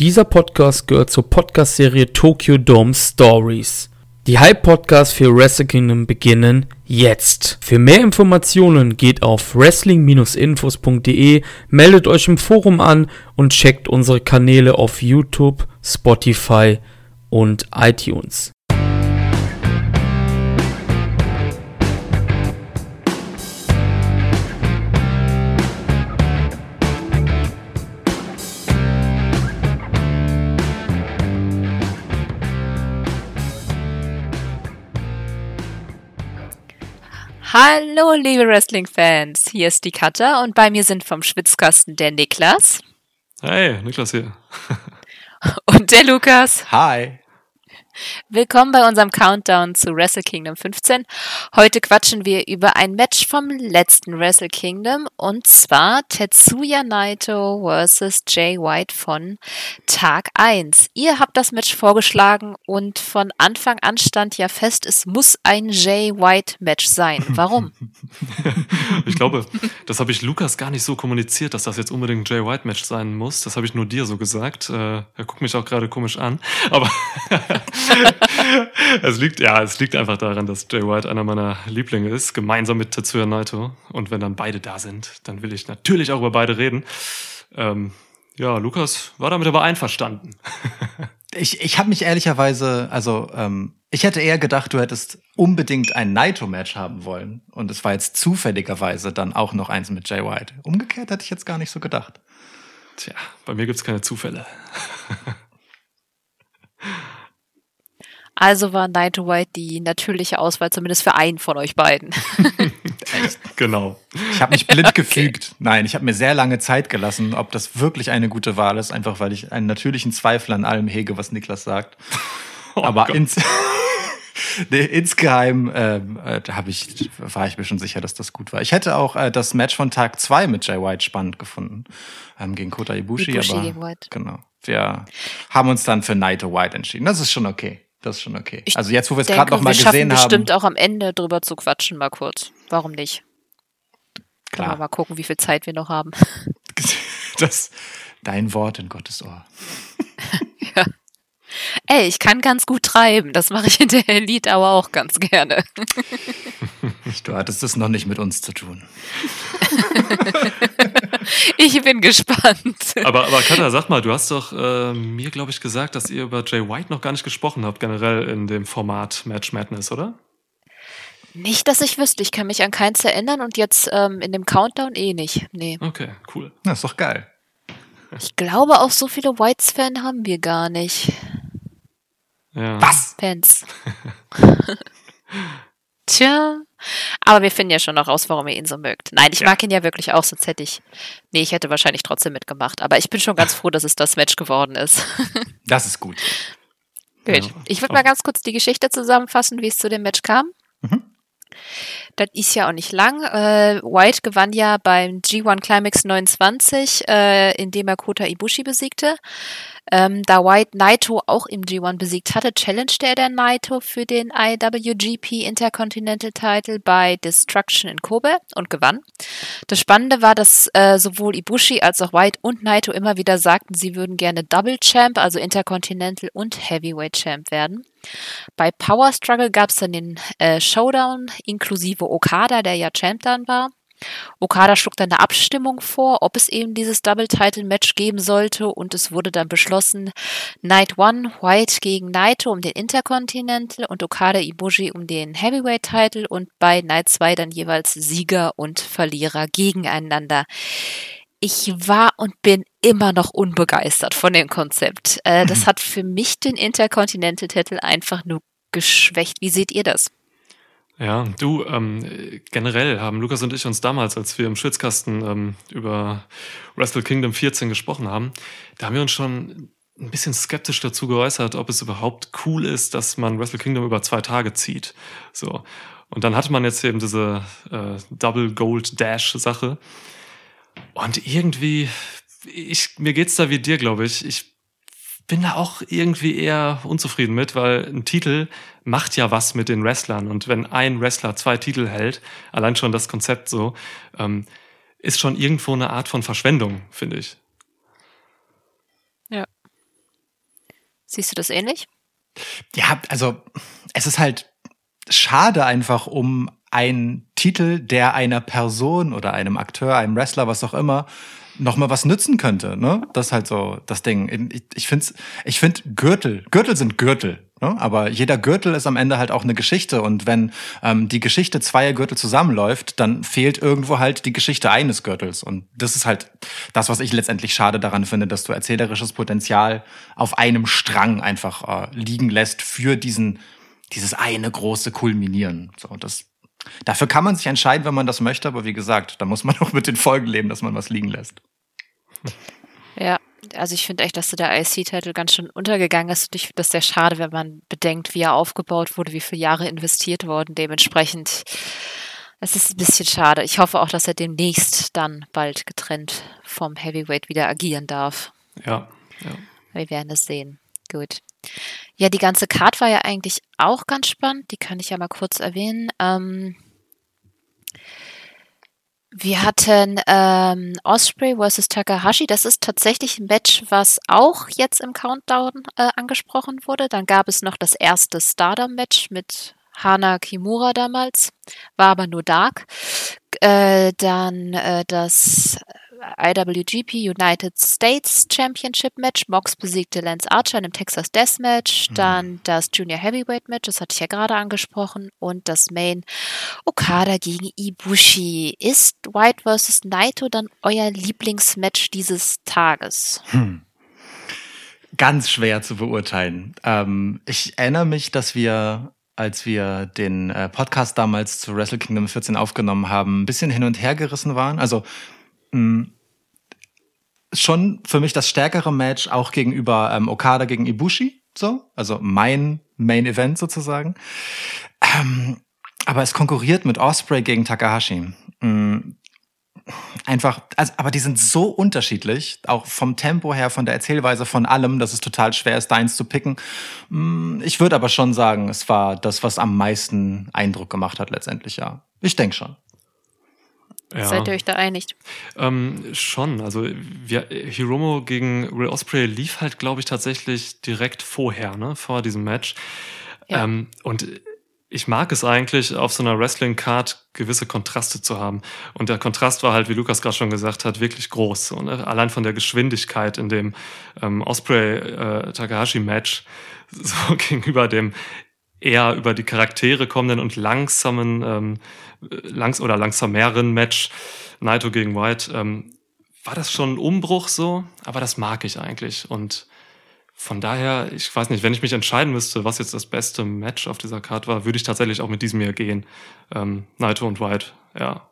Dieser Podcast gehört zur Podcast-Serie Tokyo Dome Stories. Die Hype-Podcasts für Wrestle Kingdom beginnen jetzt. Für mehr Informationen geht auf wrestling-infos.de, meldet euch im Forum an und checkt unsere Kanäle auf YouTube, Spotify und iTunes. Hallo, liebe Wrestling-Fans. Hier ist die Katja und bei mir sind vom Schwitzkasten der Niklas. Hey, Niklas hier. Und der Lukas. Hi. Willkommen bei unserem Countdown zu Wrestle Kingdom 15. Heute quatschen wir über ein Match vom letzten Wrestle Kingdom und zwar Tetsuya Naito vs. Jay White von Tag 1. Ihr habt das Match vorgeschlagen und von Anfang an stand ja fest, es muss ein Jay White Match sein. Warum? ich glaube, das habe ich Lukas gar nicht so kommuniziert, dass das jetzt unbedingt ein Jay White Match sein muss. Das habe ich nur dir so gesagt. Äh, er guckt mich auch gerade komisch an. Aber es liegt, ja, es liegt einfach daran, dass Jay White einer meiner Lieblinge ist, gemeinsam mit Tetsuya Naito. Und wenn dann beide da sind, dann will ich natürlich auch über beide reden. Ähm, ja, Lukas war damit aber einverstanden. ich ich habe mich ehrlicherweise, also ähm, ich hätte eher gedacht, du hättest unbedingt ein Naito-Match haben wollen. Und es war jetzt zufälligerweise dann auch noch eins mit Jay White. Umgekehrt hätte ich jetzt gar nicht so gedacht. Tja, bei mir gibt's keine Zufälle. Also war Naito White die natürliche Auswahl, zumindest für einen von euch beiden. genau. Ich habe mich blind gefügt. Okay. Nein, ich habe mir sehr lange Zeit gelassen, ob das wirklich eine gute Wahl ist, einfach weil ich einen natürlichen Zweifel an allem hege, was Niklas sagt. Oh Aber ins, nee, insgeheim ähm, äh, hab ich, war ich mir schon sicher, dass das gut war. Ich hätte auch äh, das Match von Tag 2 mit Jay White spannend gefunden. Ähm, gegen Kota Ibushi, Ibushi aber gegen White. genau. Wir haben uns dann für Naito White entschieden. Das ist schon okay. Das ist schon okay. Ich also jetzt, wo wir es gerade noch mal gesehen haben. bestimmt auch am Ende drüber zu quatschen, mal kurz. Warum nicht? Klar. Aber mal gucken, wie viel Zeit wir noch haben. Das, dein Wort in Gottes Ohr. ja. Ey, ich kann ganz gut treiben. Das mache ich in der Elite aber auch ganz gerne. Du hattest es noch nicht mit uns zu tun. ich bin gespannt. Aber, aber Katha, sag mal, du hast doch äh, mir, glaube ich, gesagt, dass ihr über Jay White noch gar nicht gesprochen habt, generell in dem Format Match Madness, oder? Nicht, dass ich wüsste. Ich kann mich an keins erinnern und jetzt ähm, in dem Countdown eh nicht. Nee. Okay, cool. Das ist doch geil. Ich glaube, auch so viele Whites-Fans haben wir gar nicht. Ja. Was? Fans. Tja. Aber wir finden ja schon noch raus, warum ihr ihn so mögt. Nein, ich ja. mag ihn ja wirklich auch, sonst hätte ich. Nee, ich hätte wahrscheinlich trotzdem mitgemacht. Aber ich bin schon ganz froh, dass es das Match geworden ist. das ist gut. Gut. Ja. Ich würde mal ganz kurz die Geschichte zusammenfassen, wie es zu dem Match kam. Mhm. Das ist ja auch nicht lang. Äh, White gewann ja beim G1 Climax 29, äh, indem er Kota Ibushi besiegte. Ähm, da White Naito auch im G1 besiegt hatte, challenged er der Naito für den IWGP Intercontinental Title bei Destruction in Kobe und gewann. Das Spannende war, dass äh, sowohl Ibushi als auch White und Naito immer wieder sagten, sie würden gerne Double Champ, also Intercontinental und Heavyweight Champ werden. Bei Power Struggle gab es dann den äh, Showdown inklusive Okada, der ja Champ dann war. Okada schlug dann eine Abstimmung vor, ob es eben dieses Double-Title-Match geben sollte und es wurde dann beschlossen, Night One White gegen Naito um den Intercontinental und Okada Ibushi um den Heavyweight-Title und bei Night 2 dann jeweils Sieger und Verlierer gegeneinander. Ich war und bin immer noch unbegeistert von dem Konzept. Äh, das hat für mich den Intercontinental-Titel einfach nur geschwächt. Wie seht ihr das? Ja, du, ähm, generell haben Lukas und ich uns damals, als wir im Schwitzkasten ähm, über Wrestle Kingdom 14 gesprochen haben, da haben wir uns schon ein bisschen skeptisch dazu geäußert, ob es überhaupt cool ist, dass man Wrestle Kingdom über zwei Tage zieht. So. Und dann hatte man jetzt eben diese äh, Double Gold Dash Sache. Und irgendwie, ich, mir geht's da wie dir, glaube ich. Ich bin da auch irgendwie eher unzufrieden mit, weil ein Titel macht ja was mit den Wrestlern. Und wenn ein Wrestler zwei Titel hält, allein schon das Konzept so, ähm, ist schon irgendwo eine Art von Verschwendung, finde ich. Ja. Siehst du das ähnlich? Ja, also es ist halt schade einfach um einen Titel, der einer Person oder einem Akteur, einem Wrestler, was auch immer, noch mal was nützen könnte. Ne? Das ist halt so das Ding. Ich, ich finde ich find Gürtel, Gürtel sind Gürtel. Ne? Aber jeder Gürtel ist am Ende halt auch eine Geschichte. Und wenn ähm, die Geschichte zweier Gürtel zusammenläuft, dann fehlt irgendwo halt die Geschichte eines Gürtels. Und das ist halt das, was ich letztendlich schade daran finde, dass du erzählerisches Potenzial auf einem Strang einfach äh, liegen lässt für diesen dieses eine große Kulminieren. So, das Dafür kann man sich entscheiden, wenn man das möchte, aber wie gesagt, da muss man auch mit den Folgen leben, dass man was liegen lässt. Ja, also ich finde echt, dass so der IC-Titel ganz schön untergegangen ist und ich finde das sehr schade, wenn man bedenkt, wie er aufgebaut wurde, wie viele Jahre investiert wurden. Dementsprechend, es ist ein bisschen schade. Ich hoffe auch, dass er demnächst dann bald getrennt vom Heavyweight wieder agieren darf. Ja, ja. Wir werden es sehen. Gut. Ja, die ganze Card war ja eigentlich auch ganz spannend. Die kann ich ja mal kurz erwähnen. Ähm, wir hatten ähm, Osprey versus Takahashi. Das ist tatsächlich ein Match, was auch jetzt im Countdown äh, angesprochen wurde. Dann gab es noch das erste Stardom-Match mit Hana Kimura damals, war aber nur Dark. Äh, dann äh, das IWGP United States Championship Match. Mox besiegte Lance Archer in einem Texas Death Match. Mhm. Dann das Junior Heavyweight Match, das hatte ich ja gerade angesprochen. Und das Main Okada gegen Ibushi. Ist White vs. Naito dann euer Lieblingsmatch dieses Tages? Hm. Ganz schwer zu beurteilen. Ähm, ich erinnere mich, dass wir als wir den äh, Podcast damals zu Wrestle Kingdom 14 aufgenommen haben, ein bisschen hin und her gerissen waren. Also mh, schon für mich das stärkere Match auch gegenüber ähm, Okada gegen Ibushi, so, also mein Main Event sozusagen. Ähm, aber es konkurriert mit Osprey gegen Takahashi. Mhm. Einfach, also, aber die sind so unterschiedlich, auch vom Tempo her, von der Erzählweise, von allem, dass es total schwer ist, deins zu picken. Mm, ich würde aber schon sagen, es war das, was am meisten Eindruck gemacht hat letztendlich, ja. Ich denke schon. Ja. Seid ihr euch da einig? Ähm, schon. Also wir, Hiromo gegen Will Osprey lief halt, glaube ich, tatsächlich direkt vorher, ne, vor diesem Match. Ja. Ähm, und ich mag es eigentlich, auf so einer Wrestling-Card gewisse Kontraste zu haben. Und der Kontrast war halt, wie Lukas gerade schon gesagt hat, wirklich groß. Und äh, allein von der Geschwindigkeit in dem ähm, Osprey-Takahashi-Match äh, so gegenüber dem eher über die Charaktere kommenden und langsamen ähm, langs oder langsameren Match Naito gegen White ähm, war das schon ein Umbruch so, aber das mag ich eigentlich und von daher, ich weiß nicht, wenn ich mich entscheiden müsste, was jetzt das beste Match auf dieser Karte war, würde ich tatsächlich auch mit diesem hier gehen. Ähm, Naito und White, ja.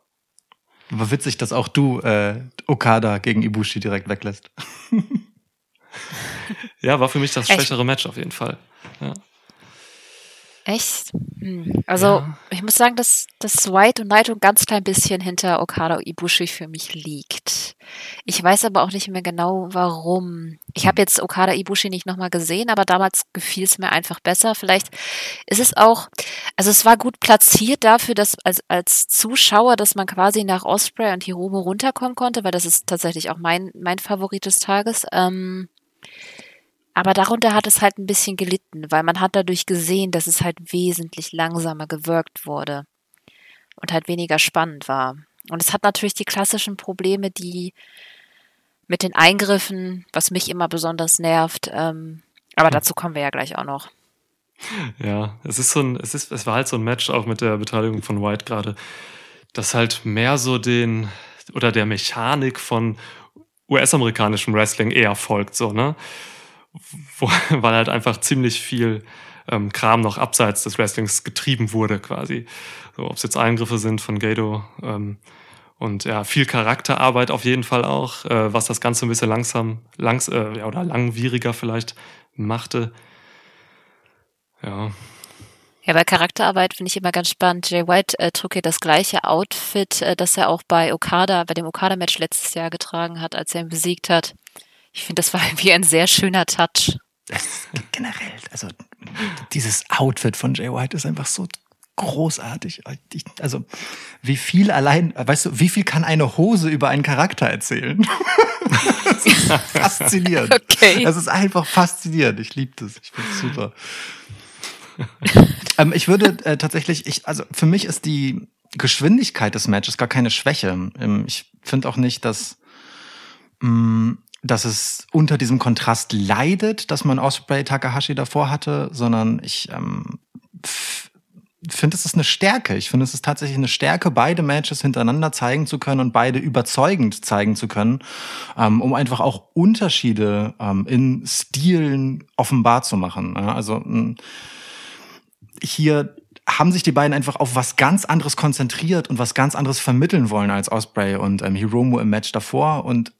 Aber witzig, dass auch du äh, Okada gegen Ibushi direkt weglässt. ja, war für mich das schwächere Match auf jeden Fall. Ja. Echt? Hm. Also, ja. ich muss sagen, dass, dass White und Naito ein ganz klein bisschen hinter Okada Ibushi für mich liegt. Ich weiß aber auch nicht mehr genau, warum. Ich habe jetzt Okada Ibushi nicht nochmal gesehen, aber damals gefiel es mir einfach besser. Vielleicht ist es auch, also es war gut platziert dafür, dass als, als Zuschauer, dass man quasi nach Osprey und Hiromo runterkommen konnte, weil das ist tatsächlich auch mein, mein Favorit des Tages. Ähm, aber darunter hat es halt ein bisschen gelitten, weil man hat dadurch gesehen, dass es halt wesentlich langsamer gewirkt wurde und halt weniger spannend war. Und es hat natürlich die klassischen Probleme, die mit den Eingriffen, was mich immer besonders nervt. Ähm, aber hm. dazu kommen wir ja gleich auch noch. Ja, es ist so ein, es ist, es war halt so ein Match auch mit der Beteiligung von White gerade, das halt mehr so den oder der Mechanik von US-amerikanischem Wrestling eher folgt, so, ne? Wo, weil halt einfach ziemlich viel ähm, Kram noch abseits des Wrestlings getrieben wurde, quasi. So, ob es jetzt Eingriffe sind von Gado ähm, und ja, viel Charakterarbeit auf jeden Fall auch, äh, was das Ganze ein bisschen langsam, langs äh, ja, oder langwieriger vielleicht machte. Ja. Ja, bei Charakterarbeit finde ich immer ganz spannend. Jay White äh, trug hier das gleiche Outfit, äh, das er auch bei Okada, bei dem Okada-Match letztes Jahr getragen hat, als er ihn besiegt hat. Ich finde, das war irgendwie ein sehr schöner Touch. Generell, also dieses Outfit von Jay White ist einfach so großartig. Ich, also, wie viel allein, weißt du, wie viel kann eine Hose über einen Charakter erzählen? das ist faszinierend. Okay. Das ist einfach faszinierend. Ich liebe das. Ich finde es super. ähm, ich würde äh, tatsächlich, ich, also für mich ist die Geschwindigkeit des Matches gar keine Schwäche. Ähm, ich finde auch nicht, dass, mh, mm, dass es unter diesem Kontrast leidet, dass man Osprey Takahashi davor hatte, sondern ich ähm, finde, es ist eine Stärke. Ich finde, es ist tatsächlich eine Stärke, beide Matches hintereinander zeigen zu können und beide überzeugend zeigen zu können, ähm, um einfach auch Unterschiede ähm, in Stilen offenbar zu machen. Ja, also hier haben sich die beiden einfach auf was ganz anderes konzentriert und was ganz anderes vermitteln wollen als Osprey und ähm, Hiromu im Match davor und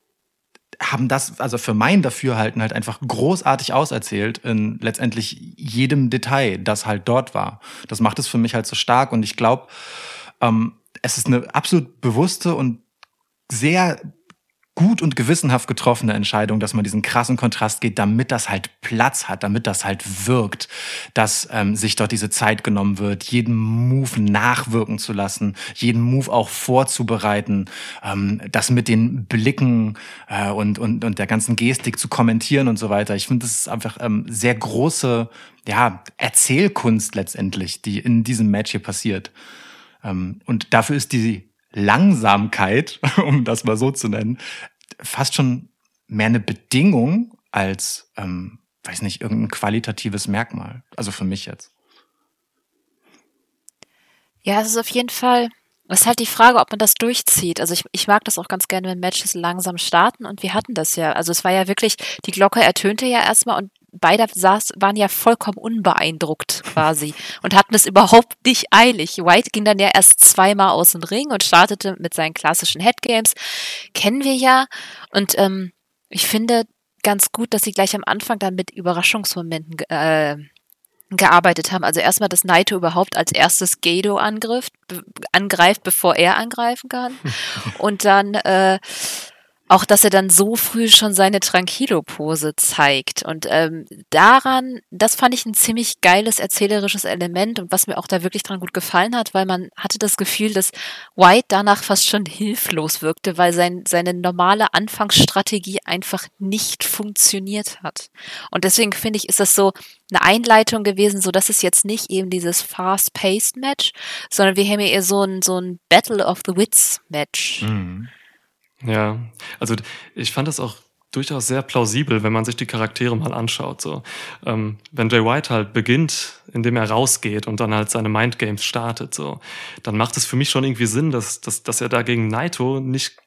haben das, also für mein Dafürhalten halt einfach großartig auserzählt in letztendlich jedem Detail, das halt dort war. Das macht es für mich halt so stark und ich glaube, ähm, es ist eine absolut bewusste und sehr gut und gewissenhaft getroffene Entscheidung, dass man diesen krassen Kontrast geht, damit das halt Platz hat, damit das halt wirkt, dass ähm, sich dort diese Zeit genommen wird, jeden Move nachwirken zu lassen, jeden Move auch vorzubereiten, ähm, das mit den Blicken äh, und, und, und der ganzen Gestik zu kommentieren und so weiter. Ich finde, das ist einfach ähm, sehr große ja, Erzählkunst letztendlich, die in diesem Match hier passiert. Ähm, und dafür ist die Langsamkeit, um das mal so zu nennen, fast schon mehr eine Bedingung als, ähm, weiß nicht, irgendein qualitatives Merkmal. Also für mich jetzt. Ja, es ist auf jeden Fall, es ist halt die Frage, ob man das durchzieht. Also ich, ich mag das auch ganz gerne, wenn Matches langsam starten und wir hatten das ja. Also es war ja wirklich, die Glocke ertönte ja erstmal und beide saß, waren ja vollkommen unbeeindruckt quasi und hatten es überhaupt nicht eilig. White ging dann ja erst zweimal aus dem Ring und startete mit seinen klassischen Headgames. Kennen wir ja. Und ähm, ich finde ganz gut, dass sie gleich am Anfang dann mit Überraschungsmomenten äh, gearbeitet haben. Also erstmal, dass Naito überhaupt als erstes Gado angriff, angreift, bevor er angreifen kann. Und dann äh, auch, dass er dann so früh schon seine Tranquilo-Pose zeigt. Und ähm, daran, das fand ich ein ziemlich geiles erzählerisches Element und was mir auch da wirklich dran gut gefallen hat, weil man hatte das Gefühl, dass White danach fast schon hilflos wirkte, weil sein, seine normale Anfangsstrategie einfach nicht funktioniert hat. Und deswegen finde ich, ist das so eine Einleitung gewesen, so dass es jetzt nicht eben dieses fast-paced Match, sondern wir haben hier eher so ein, so ein Battle of the Wits Match. Mhm. Ja, also ich fand das auch durchaus sehr plausibel, wenn man sich die Charaktere mal anschaut. So, ähm, wenn Jay White halt beginnt, indem er rausgeht und dann halt seine Mindgames startet, so, dann macht es für mich schon irgendwie Sinn, dass, dass, dass er da gegen Naito nicht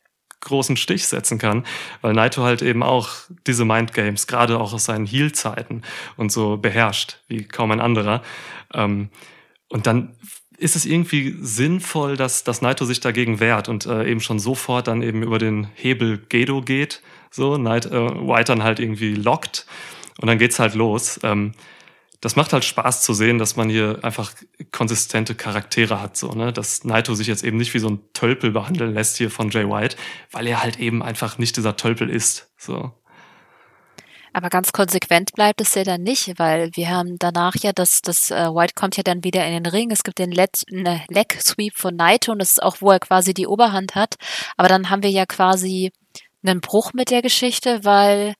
großen Stich setzen kann, weil Naito halt eben auch diese Mindgames, gerade auch aus seinen Heal-Zeiten und so beherrscht, wie kaum ein anderer. Ähm, und dann ist es irgendwie sinnvoll, dass, dass Naito sich dagegen wehrt und äh, eben schon sofort dann eben über den Hebel Gedo geht, so, Night, äh, White dann halt irgendwie lockt und dann geht's halt los. Ähm, das macht halt Spaß zu sehen, dass man hier einfach konsistente Charaktere hat, so, ne, dass Naito sich jetzt eben nicht wie so ein Tölpel behandeln lässt hier von Jay White, weil er halt eben einfach nicht dieser Tölpel ist, so. Aber ganz konsequent bleibt es ja dann nicht, weil wir haben danach ja, das, das äh, White kommt ja dann wieder in den Ring. Es gibt den letzten äh, Leg Sweep von Naito und das ist auch, wo er quasi die Oberhand hat. Aber dann haben wir ja quasi einen Bruch mit der Geschichte, weil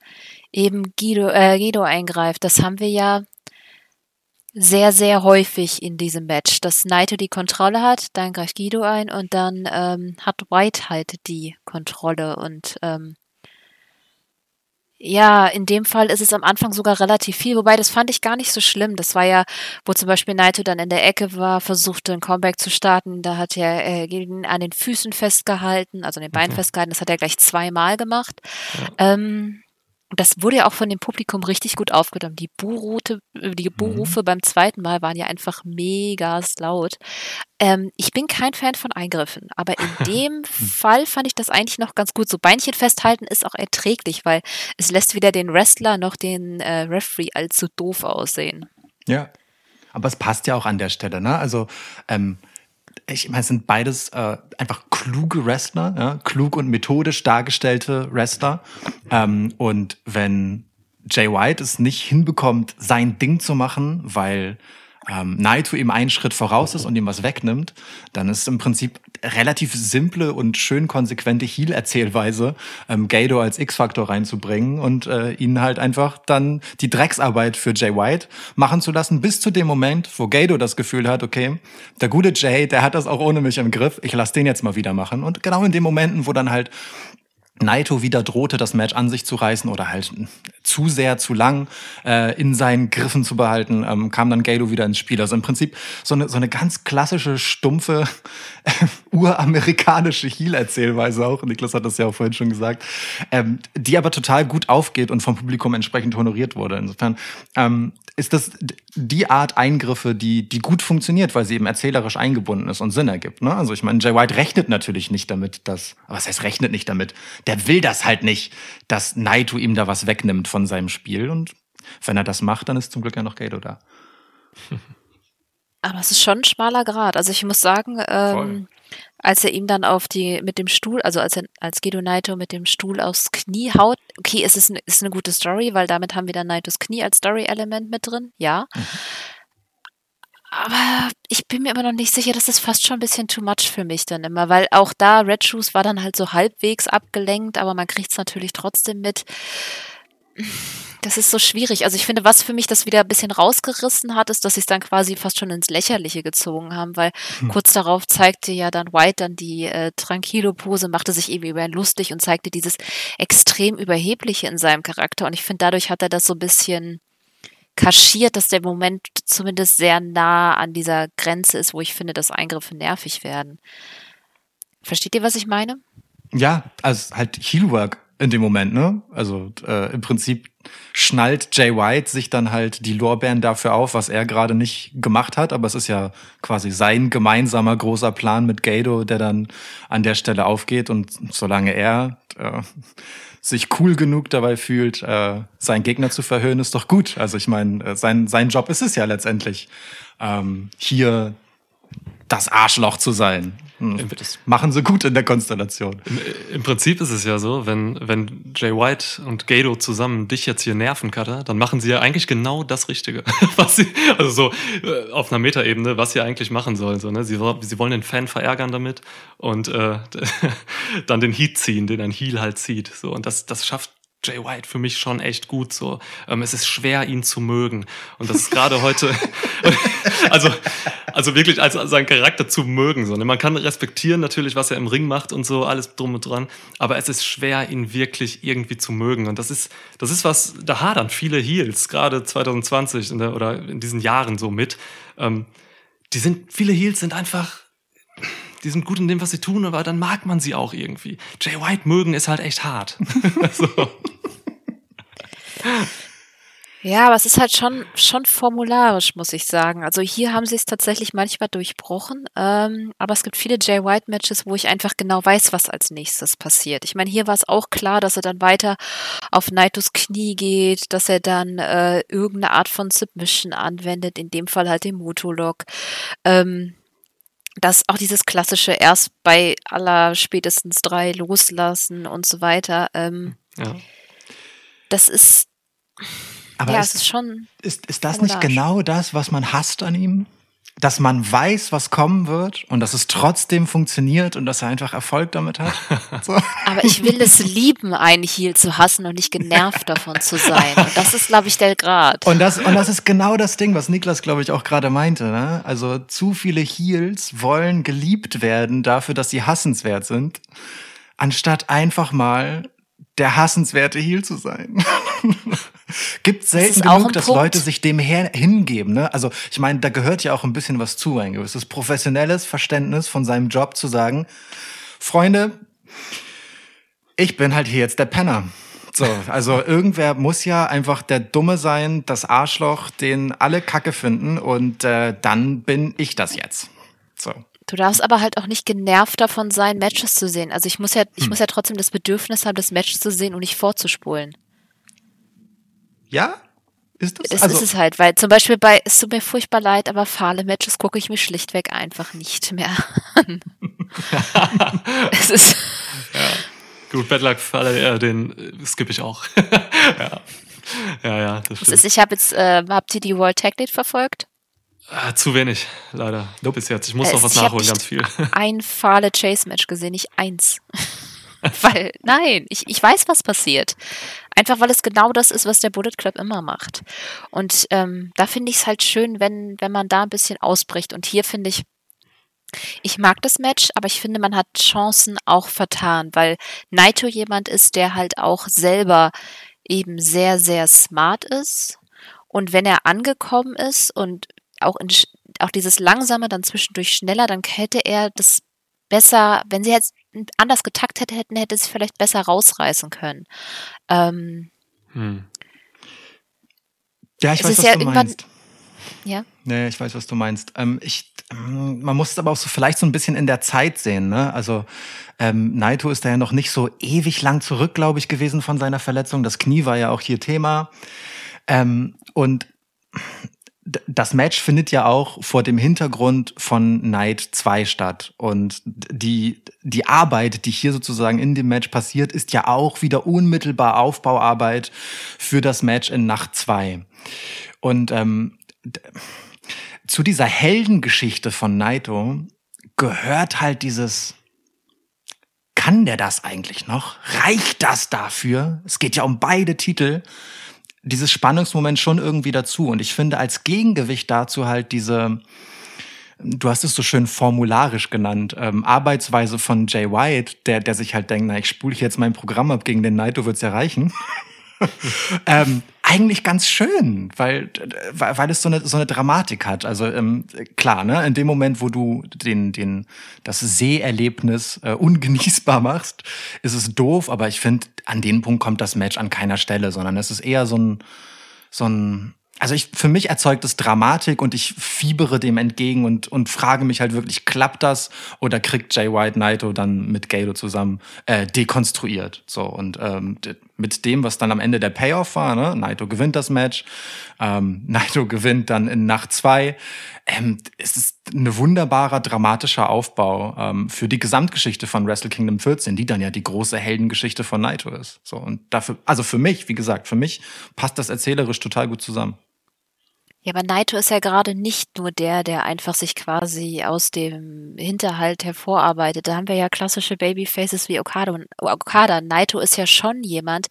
eben Guido, äh, Guido eingreift. Das haben wir ja sehr, sehr häufig in diesem Match, dass Naito die Kontrolle hat, dann greift Guido ein und dann ähm, hat White halt die Kontrolle und ähm, ja, in dem Fall ist es am Anfang sogar relativ viel, wobei das fand ich gar nicht so schlimm. Das war ja, wo zum Beispiel Naito dann in der Ecke war, versuchte ein Comeback zu starten. Da hat er äh, an den Füßen festgehalten, also an den Beinen okay. festgehalten. Das hat er gleich zweimal gemacht. Ja. Ähm, das wurde ja auch von dem Publikum richtig gut aufgenommen. Die Buhrufe, die Buhrufe mhm. beim zweiten Mal waren ja einfach mega laut. Ähm, ich bin kein Fan von Eingriffen, aber in dem Fall fand ich das eigentlich noch ganz gut. So Beinchen festhalten ist auch erträglich, weil es lässt weder den Wrestler noch den äh, Referee allzu doof aussehen. Ja, aber es passt ja auch an der Stelle, ne? Also ähm, ich meine, es sind beides äh, einfach kluge Wrestler, ja? klug und methodisch dargestellte Wrestler. Ähm, und wenn Jay White es nicht hinbekommt, sein Ding zu machen, weil ähm, Naito ihm einen Schritt voraus ist und ihm was wegnimmt, dann ist im Prinzip relativ simple und schön konsequente Heal-Erzählweise, ähm, Gado als X-Faktor reinzubringen und äh, ihn halt einfach dann die Drecksarbeit für Jay White machen zu lassen, bis zu dem Moment, wo Gado das Gefühl hat, okay, der gute Jay, der hat das auch ohne mich im Griff, ich lass den jetzt mal wieder machen. Und genau in den Momenten, wo dann halt Naito wieder drohte, das Match an sich zu reißen oder halt zu sehr, zu lang äh, in seinen Griffen zu behalten, ähm, kam dann Gado wieder ins Spiel. Also im Prinzip so eine, so eine ganz klassische, stumpfe, uramerikanische Heel-Erzählweise auch. Niklas hat das ja auch vorhin schon gesagt, ähm, die aber total gut aufgeht und vom Publikum entsprechend honoriert wurde. Insofern ähm, ist das die Art Eingriffe, die, die gut funktioniert, weil sie eben erzählerisch eingebunden ist und Sinn ergibt. Ne? Also ich meine, Jay White rechnet natürlich nicht damit, dass, was heißt rechnet nicht damit? Der will das halt nicht, dass Naito ihm da was wegnimmt von seinem Spiel. Und wenn er das macht, dann ist zum Glück ja noch Gato da. Aber es ist schon ein schmaler Grad. Also ich muss sagen, ähm, als er ihm dann auf die, mit dem Stuhl, also als er, als Gedo Naito mit dem Stuhl aufs Knie haut, okay, es ist, ein, ist eine gute Story, weil damit haben wir dann Naitos Knie als Story-Element mit drin, ja. Mhm. Aber ich bin mir immer noch nicht sicher, das ist fast schon ein bisschen too much für mich dann immer, weil auch da Red Shoes war dann halt so halbwegs abgelenkt, aber man kriegt es natürlich trotzdem mit das ist so schwierig. Also ich finde, was für mich das wieder ein bisschen rausgerissen hat, ist, dass sie es dann quasi fast schon ins Lächerliche gezogen haben, weil hm. kurz darauf zeigte ja dann White dann die äh, Tranquilo-Pose, machte sich eben über ihn lustig und zeigte dieses extrem Überhebliche in seinem Charakter. Und ich finde, dadurch hat er das so ein bisschen kaschiert, dass der Moment zumindest sehr nah an dieser Grenze ist, wo ich finde, dass Eingriffe nervig werden. Versteht ihr, was ich meine? Ja, also halt Heelwork in dem Moment, ne? Also äh, im Prinzip schnallt Jay White sich dann halt die Lorbeeren dafür auf, was er gerade nicht gemacht hat, aber es ist ja quasi sein gemeinsamer großer Plan mit Gado, der dann an der Stelle aufgeht und solange er äh, sich cool genug dabei fühlt, äh, seinen Gegner zu verhöhnen, ist doch gut. Also ich meine, äh, sein, sein Job ist es ja letztendlich, ähm, hier das Arschloch zu sein. Hm, das machen sie gut in der Konstellation. Im, Im, Prinzip ist es ja so, wenn, wenn Jay White und Gado zusammen dich jetzt hier nerven, Cutter, dann machen sie ja eigentlich genau das Richtige. was sie, also so äh, auf einer Metaebene, was sie eigentlich machen sollen. So, ne? sie, sie wollen den Fan verärgern damit und äh, dann den Heat ziehen, den ein Heel halt zieht. So, und das, das schafft Jay White für mich schon echt gut. So, ähm, es ist schwer, ihn zu mögen. Und das ist gerade heute, also, also wirklich als, als seinen Charakter zu mögen. So, ne? Man kann respektieren natürlich, was er im Ring macht und so, alles drum und dran. Aber es ist schwer, ihn wirklich irgendwie zu mögen. Und das ist, das ist was, da hadern viele Heels, gerade 2020 in der, oder in diesen Jahren so mit. Ähm, die sind, viele Heels sind einfach die sind gut in dem, was sie tun, aber dann mag man sie auch irgendwie. Jay White mögen ist halt echt hart. Ja, aber es ist halt schon, schon formularisch, muss ich sagen. Also hier haben sie es tatsächlich manchmal durchbrochen, ähm, aber es gibt viele Jay White-Matches, wo ich einfach genau weiß, was als nächstes passiert. Ich meine, hier war es auch klar, dass er dann weiter auf Naitos Knie geht, dass er dann äh, irgendeine Art von Submission anwendet, in dem Fall halt den Motolog. Ähm, dass auch dieses klassische erst bei aller spätestens drei loslassen und so weiter, ähm, ja. das ist, Aber ja, ist, es ist schon. Ist, ist das nicht genau das, was man hasst an ihm? Dass man weiß, was kommen wird und dass es trotzdem funktioniert und dass er einfach Erfolg damit hat. So. Aber ich will es lieben, einen Heal zu hassen und nicht genervt davon zu sein. Und das ist, glaube ich, der Grad. Und das, und das ist genau das Ding, was Niklas, glaube ich, auch gerade meinte. Ne? Also zu viele Heals wollen geliebt werden dafür, dass sie hassenswert sind, anstatt einfach mal der hassenswerte Heal zu sein. Gibt selten genug, dass Punkt. Leute sich dem hingeben. Ne? Also ich meine, da gehört ja auch ein bisschen was zu, ein gewisses professionelles Verständnis von seinem Job zu sagen, Freunde, ich bin halt hier jetzt der Penner. So, also irgendwer muss ja einfach der Dumme sein, das Arschloch, den alle Kacke finden und äh, dann bin ich das jetzt. So. Du darfst aber halt auch nicht genervt davon sein, Matches zu sehen. Also ich muss ja, ich hm. muss ja trotzdem das Bedürfnis haben, das Match zu sehen und nicht vorzuspulen. Ja? Ist das? Das also, ist es halt, weil zum Beispiel bei, es tut mir furchtbar leid, aber fahle Matches gucke ich mir schlichtweg einfach nicht mehr an. es ist. Ja. Gut, Bad Luck Falle, äh, den äh, skippe ich auch. ja. Ja, ja, das stimmt. Ist, ich habe jetzt, äh, habt ihr die World Tag League verfolgt? Ah, zu wenig, leider. Nope. Bis jetzt. Ich muss äh, noch was nachholen, ganz viel. Ein fahle Chase-Match gesehen, nicht eins. weil, nein, ich, ich weiß, was passiert. Einfach weil es genau das ist, was der Bullet Club immer macht. Und ähm, da finde ich es halt schön, wenn, wenn man da ein bisschen ausbricht. Und hier finde ich, ich mag das Match, aber ich finde, man hat Chancen auch vertan, weil Naito jemand ist, der halt auch selber eben sehr, sehr smart ist. Und wenn er angekommen ist und auch, in, auch dieses Langsame dann zwischendurch schneller, dann hätte er das besser, wenn sie jetzt anders getakt hätte, hätten, hätte sie vielleicht besser rausreißen können. Ähm, hm. Ja, ich weiß, was ja du meinst. Ja. Nee, ich weiß, was du meinst. Ähm, ich, ähm, man muss es aber auch so vielleicht so ein bisschen in der Zeit sehen. Ne? Also ähm, Naito ist da ja noch nicht so ewig lang zurück, glaube ich, gewesen von seiner Verletzung. Das Knie war ja auch hier Thema. Ähm, und das Match findet ja auch vor dem Hintergrund von Night 2 statt. Und die, die Arbeit, die hier sozusagen in dem Match passiert, ist ja auch wieder unmittelbar Aufbauarbeit für das Match in Nacht 2. Und ähm, zu dieser Heldengeschichte von Naito gehört halt dieses, kann der das eigentlich noch? Reicht das dafür? Es geht ja um beide Titel dieses Spannungsmoment schon irgendwie dazu. Und ich finde als Gegengewicht dazu halt diese, du hast es so schön formularisch genannt, ähm, Arbeitsweise von Jay White, der, der sich halt denkt, na, ich spule jetzt mein Programm ab gegen den Naito, wird's ja reichen. ähm, eigentlich ganz schön, weil, weil es so eine, so eine Dramatik hat. Also ähm, klar, ne, in dem Moment, wo du den, den, das Seherlebnis äh, ungenießbar machst, ist es doof, aber ich finde, an den Punkt kommt das Match an keiner Stelle, sondern es ist eher so ein, so ein also ich, für mich erzeugt es Dramatik und ich fiebere dem entgegen und, und frage mich halt wirklich, klappt das oder kriegt Jay White Naito dann mit Galo zusammen äh, dekonstruiert? So und ähm, mit dem, was dann am Ende der Payoff war, ne? Naito gewinnt das Match, ähm, Naito gewinnt dann in Nacht zwei. Ähm, es ist ein wunderbarer, dramatischer Aufbau ähm, für die Gesamtgeschichte von Wrestle Kingdom 14, die dann ja die große Heldengeschichte von Naito ist. So und dafür, also für mich, wie gesagt, für mich passt das erzählerisch total gut zusammen. Ja, aber Naito ist ja gerade nicht nur der, der einfach sich quasi aus dem Hinterhalt hervorarbeitet. Da haben wir ja klassische Babyfaces wie Okada. Und Okada. Naito ist ja schon jemand,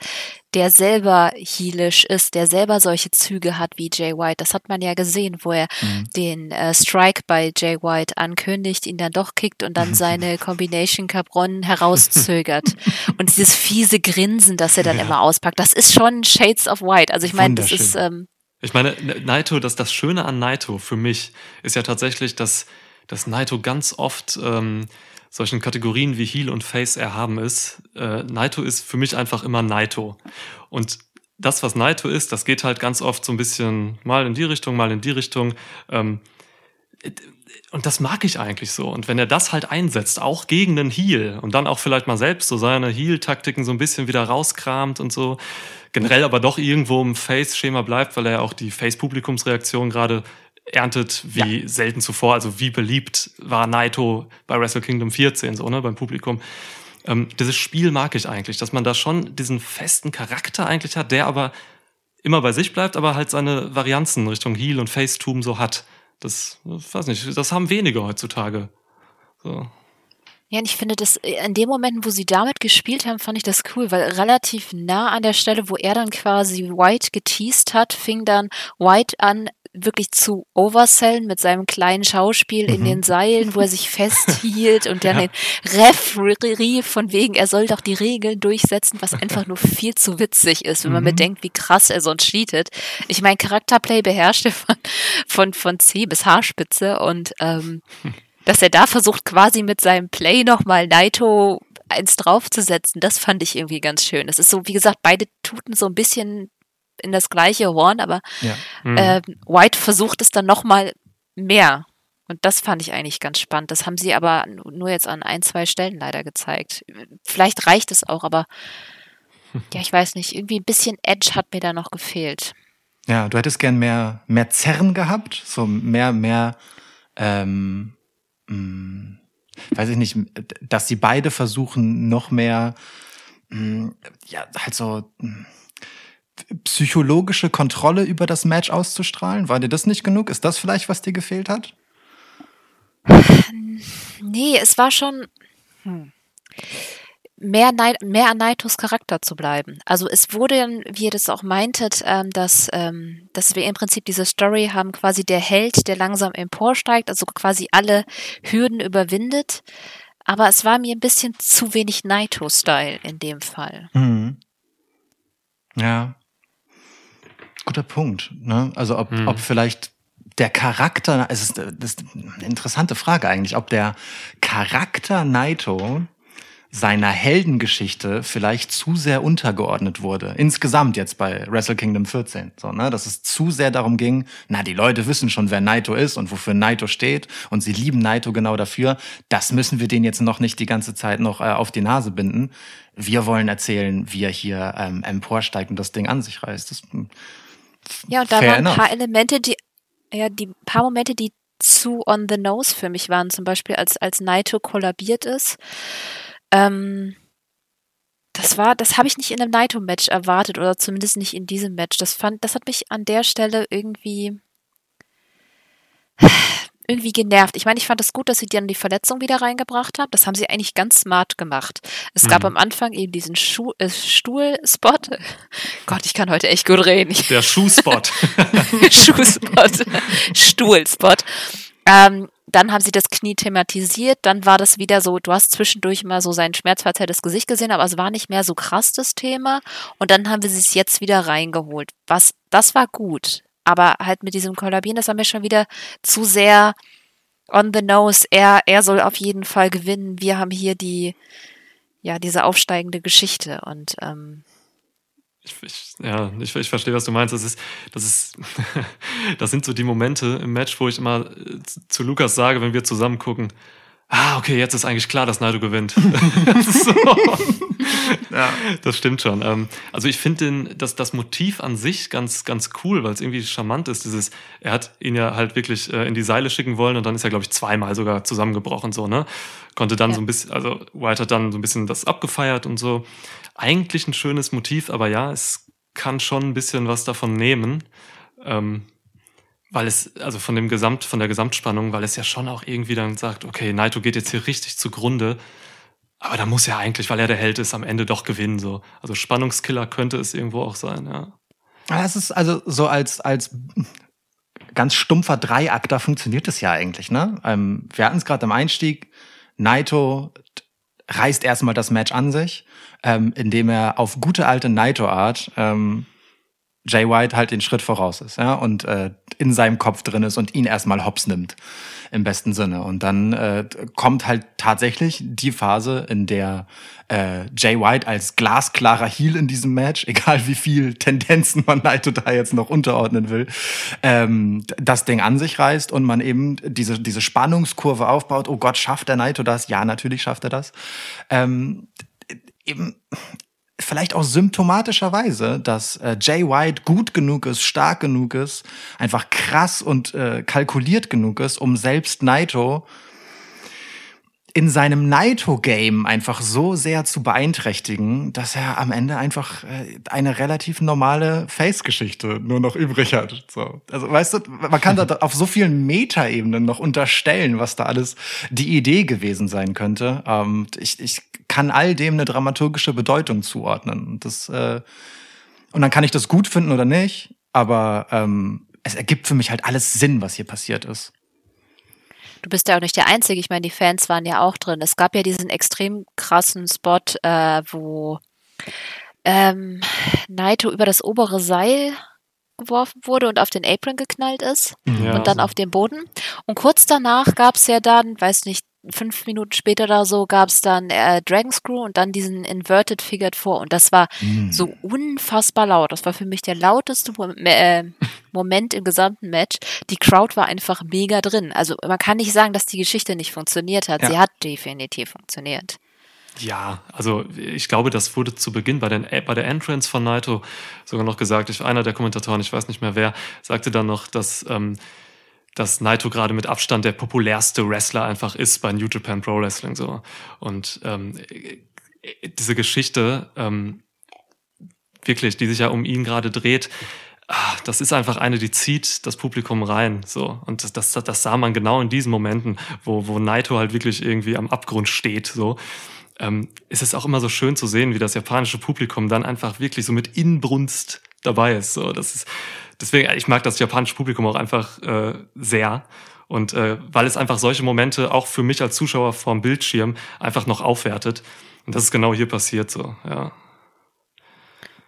der selber heelish ist, der selber solche Züge hat wie Jay White. Das hat man ja gesehen, wo er mhm. den äh, Strike bei Jay White ankündigt, ihn dann doch kickt und dann seine Combination Cabron herauszögert. und dieses fiese Grinsen, das er dann ja. immer auspackt, das ist schon Shades of White. Also ich meine, das ist ähm, ich meine, Naito, das, das Schöne an Naito für mich ist ja tatsächlich, dass, dass Naito ganz oft ähm, solchen Kategorien wie Heal und Face erhaben ist. Äh, Naito ist für mich einfach immer Naito. Und das, was Naito ist, das geht halt ganz oft so ein bisschen mal in die Richtung, mal in die Richtung. Ähm, und das mag ich eigentlich so. Und wenn er das halt einsetzt, auch gegen den Heal und dann auch vielleicht mal selbst so seine Heal-Taktiken so ein bisschen wieder rauskramt und so, generell aber doch irgendwo im Face-Schema bleibt, weil er auch die Face-Publikumsreaktion gerade erntet wie ja. selten zuvor. Also wie beliebt war Naito bei Wrestle Kingdom 14, so, ne, beim Publikum. Ähm, dieses Spiel mag ich eigentlich, dass man da schon diesen festen Charakter eigentlich hat, der aber immer bei sich bleibt, aber halt seine Varianzen Richtung Heel und Facetum so hat. Das, ich weiß nicht, das haben wenige heutzutage. So. Ja, und ich finde das, äh, in dem Moment, wo sie damit gespielt haben, fand ich das cool, weil relativ nah an der Stelle, wo er dann quasi White geteased hat, fing dann White an, wirklich zu oversellen mit seinem kleinen Schauspiel mhm. in den Seilen, wo er sich festhielt und dann ja. den Referee von wegen, er soll doch die Regeln durchsetzen, was einfach nur viel zu witzig ist, wenn man mhm. bedenkt, wie krass er sonst cheatet. Ich meine, Charakterplay beherrschte von, von, von C bis Haarspitze und ähm, dass er da versucht, quasi mit seinem Play nochmal Naito eins draufzusetzen, das fand ich irgendwie ganz schön. Es ist so, wie gesagt, beide tuten so ein bisschen in das gleiche Horn, aber ja. mhm. äh, White versucht es dann nochmal mehr. Und das fand ich eigentlich ganz spannend. Das haben sie aber nur jetzt an ein, zwei Stellen leider gezeigt. Vielleicht reicht es auch, aber ja, ich weiß nicht, irgendwie ein bisschen Edge hat mir da noch gefehlt. Ja, du hättest gern mehr, mehr Zerren gehabt, so mehr, mehr ähm, mh, hm, weiß ich nicht, dass sie beide versuchen, noch mehr, mh, hm, ja, halt so, mh, hm, psychologische Kontrolle über das Match auszustrahlen? War dir das nicht genug? Ist das vielleicht, was dir gefehlt hat? Nee, es war schon hm, mehr, mehr an Naitos Charakter zu bleiben. Also es wurde, wie ihr das auch meintet, ähm, dass, ähm, dass wir im Prinzip diese Story haben, quasi der Held, der langsam emporsteigt, also quasi alle Hürden überwindet. Aber es war mir ein bisschen zu wenig Naito-Style in dem Fall. Mhm. Ja. Guter Punkt. Ne? Also ob, mhm. ob vielleicht der Charakter, es ist, das ist eine interessante Frage eigentlich, ob der Charakter Naito seiner Heldengeschichte vielleicht zu sehr untergeordnet wurde. Insgesamt jetzt bei Wrestle Kingdom 14. So, ne? Dass es zu sehr darum ging, na, die Leute wissen schon, wer Naito ist und wofür Naito steht und sie lieben Naito genau dafür. Das müssen wir denen jetzt noch nicht die ganze Zeit noch äh, auf die Nase binden. Wir wollen erzählen, wie er hier ähm, emporsteigt und das Ding an sich reißt. Das, hm, ja, und da waren ein paar Elemente, die ja, die paar Momente, die zu on the nose für mich waren, zum Beispiel als, als Naito kollabiert ist. Ähm, das war, das habe ich nicht in einem Naito-Match erwartet oder zumindest nicht in diesem Match. Das fand, das hat mich an der Stelle irgendwie irgendwie genervt. Ich meine, ich fand es gut, dass sie dann die Verletzung wieder reingebracht haben. Das haben sie eigentlich ganz smart gemacht. Es mhm. gab am Anfang eben diesen Schuh, äh, Stuhlspot. Gott, ich kann heute echt gut reden. Der Schuhspot. Schuhspot. Stuhlspot. Ähm, dann haben sie das Knie thematisiert, dann war das wieder so, du hast zwischendurch mal so sein schmerzverzerrtes Gesicht gesehen, aber es war nicht mehr so krass das Thema. Und dann haben wir es jetzt wieder reingeholt. Was, das war gut. Aber halt mit diesem Kollabieren, das war mir schon wieder zu sehr on the nose. Er, er soll auf jeden Fall gewinnen. Wir haben hier die, ja, diese aufsteigende Geschichte und ähm, ich, ich, ja, ich, ich verstehe, was du meinst. Das ist, das ist, das sind so die Momente im Match, wo ich immer äh, zu Lukas sage, wenn wir zusammen gucken, ah, okay, jetzt ist eigentlich klar, dass Naido gewinnt. so. ja, das stimmt schon. Ähm, also ich finde das, das Motiv an sich ganz, ganz cool, weil es irgendwie charmant ist. Dieses, er hat ihn ja halt wirklich äh, in die Seile schicken wollen und dann ist er, glaube ich, zweimal sogar zusammengebrochen, so, ne? Konnte dann ja. so ein bisschen, also White hat dann so ein bisschen das abgefeiert und so. Eigentlich ein schönes Motiv, aber ja, es kann schon ein bisschen was davon nehmen. Ähm, weil es, also von dem Gesamt, von der Gesamtspannung, weil es ja schon auch irgendwie dann sagt, okay, Naito geht jetzt hier richtig zugrunde. Aber da muss er eigentlich, weil er der Held ist, am Ende doch gewinnen, so. Also Spannungskiller könnte es irgendwo auch sein, ja. Das ist also so als, als ganz stumpfer Dreiakter funktioniert es ja eigentlich, ne? Ähm, wir hatten es gerade am Einstieg. Naito reißt erstmal das Match an sich, ähm, indem er auf gute alte Naito-Art ähm, Jay White halt den Schritt voraus ist, ja, und äh, in seinem Kopf drin ist und ihn erstmal hops nimmt, im besten Sinne. Und dann äh, kommt halt tatsächlich die Phase, in der äh, Jay White als glasklarer Heel in diesem Match, egal wie viel Tendenzen man Naito da jetzt noch unterordnen will, ähm, das Ding an sich reißt und man eben diese, diese Spannungskurve aufbaut. Oh Gott, schafft der Naito das? Ja, natürlich schafft er das. Ähm, eben vielleicht auch symptomatischerweise, dass äh, Jay White gut genug ist, stark genug ist, einfach krass und äh, kalkuliert genug ist, um selbst Naito in seinem Naito-Game einfach so sehr zu beeinträchtigen, dass er am Ende einfach äh, eine relativ normale Face-Geschichte nur noch übrig hat. So. Also weißt du, man kann da auf so vielen Metaebenen noch unterstellen, was da alles die Idee gewesen sein könnte. Ähm, ich, ich kann all dem eine dramaturgische Bedeutung zuordnen. Und, das, äh, und dann kann ich das gut finden oder nicht, aber ähm, es ergibt für mich halt alles Sinn, was hier passiert ist. Du bist ja auch nicht der Einzige. Ich meine, die Fans waren ja auch drin. Es gab ja diesen extrem krassen Spot, äh, wo ähm, Naito über das obere Seil geworfen wurde und auf den Apron geknallt ist ja, und dann also. auf den Boden. Und kurz danach gab es ja dann, weiß nicht, fünf Minuten später oder so gab es dann äh, Dragon Screw und dann diesen Inverted Figured vor. Und das war mm. so unfassbar laut. Das war für mich der lauteste Mo äh, Moment im gesamten Match. Die Crowd war einfach mega drin. Also man kann nicht sagen, dass die Geschichte nicht funktioniert hat. Ja. Sie hat definitiv funktioniert. Ja, also ich glaube, das wurde zu Beginn bei, den, bei der Entrance von Naito sogar noch gesagt. Ich, einer der Kommentatoren, ich weiß nicht mehr wer, sagte dann noch, dass ähm, dass Naito gerade mit Abstand der populärste Wrestler einfach ist bei New Japan Pro Wrestling so. Und ähm, diese Geschichte, ähm, wirklich, die sich ja um ihn gerade dreht, ach, das ist einfach eine, die zieht das Publikum rein. So. Und das, das, das sah man genau in diesen Momenten, wo, wo Naito halt wirklich irgendwie am Abgrund steht. So. Ähm, ist es auch immer so schön zu sehen, wie das japanische Publikum dann einfach wirklich so mit Inbrunst dabei ist. So, das ist deswegen, ich mag das japanische Publikum auch einfach äh, sehr. Und äh, weil es einfach solche Momente auch für mich als Zuschauer vorm Bildschirm einfach noch aufwertet. Und das ist genau hier passiert so, ja.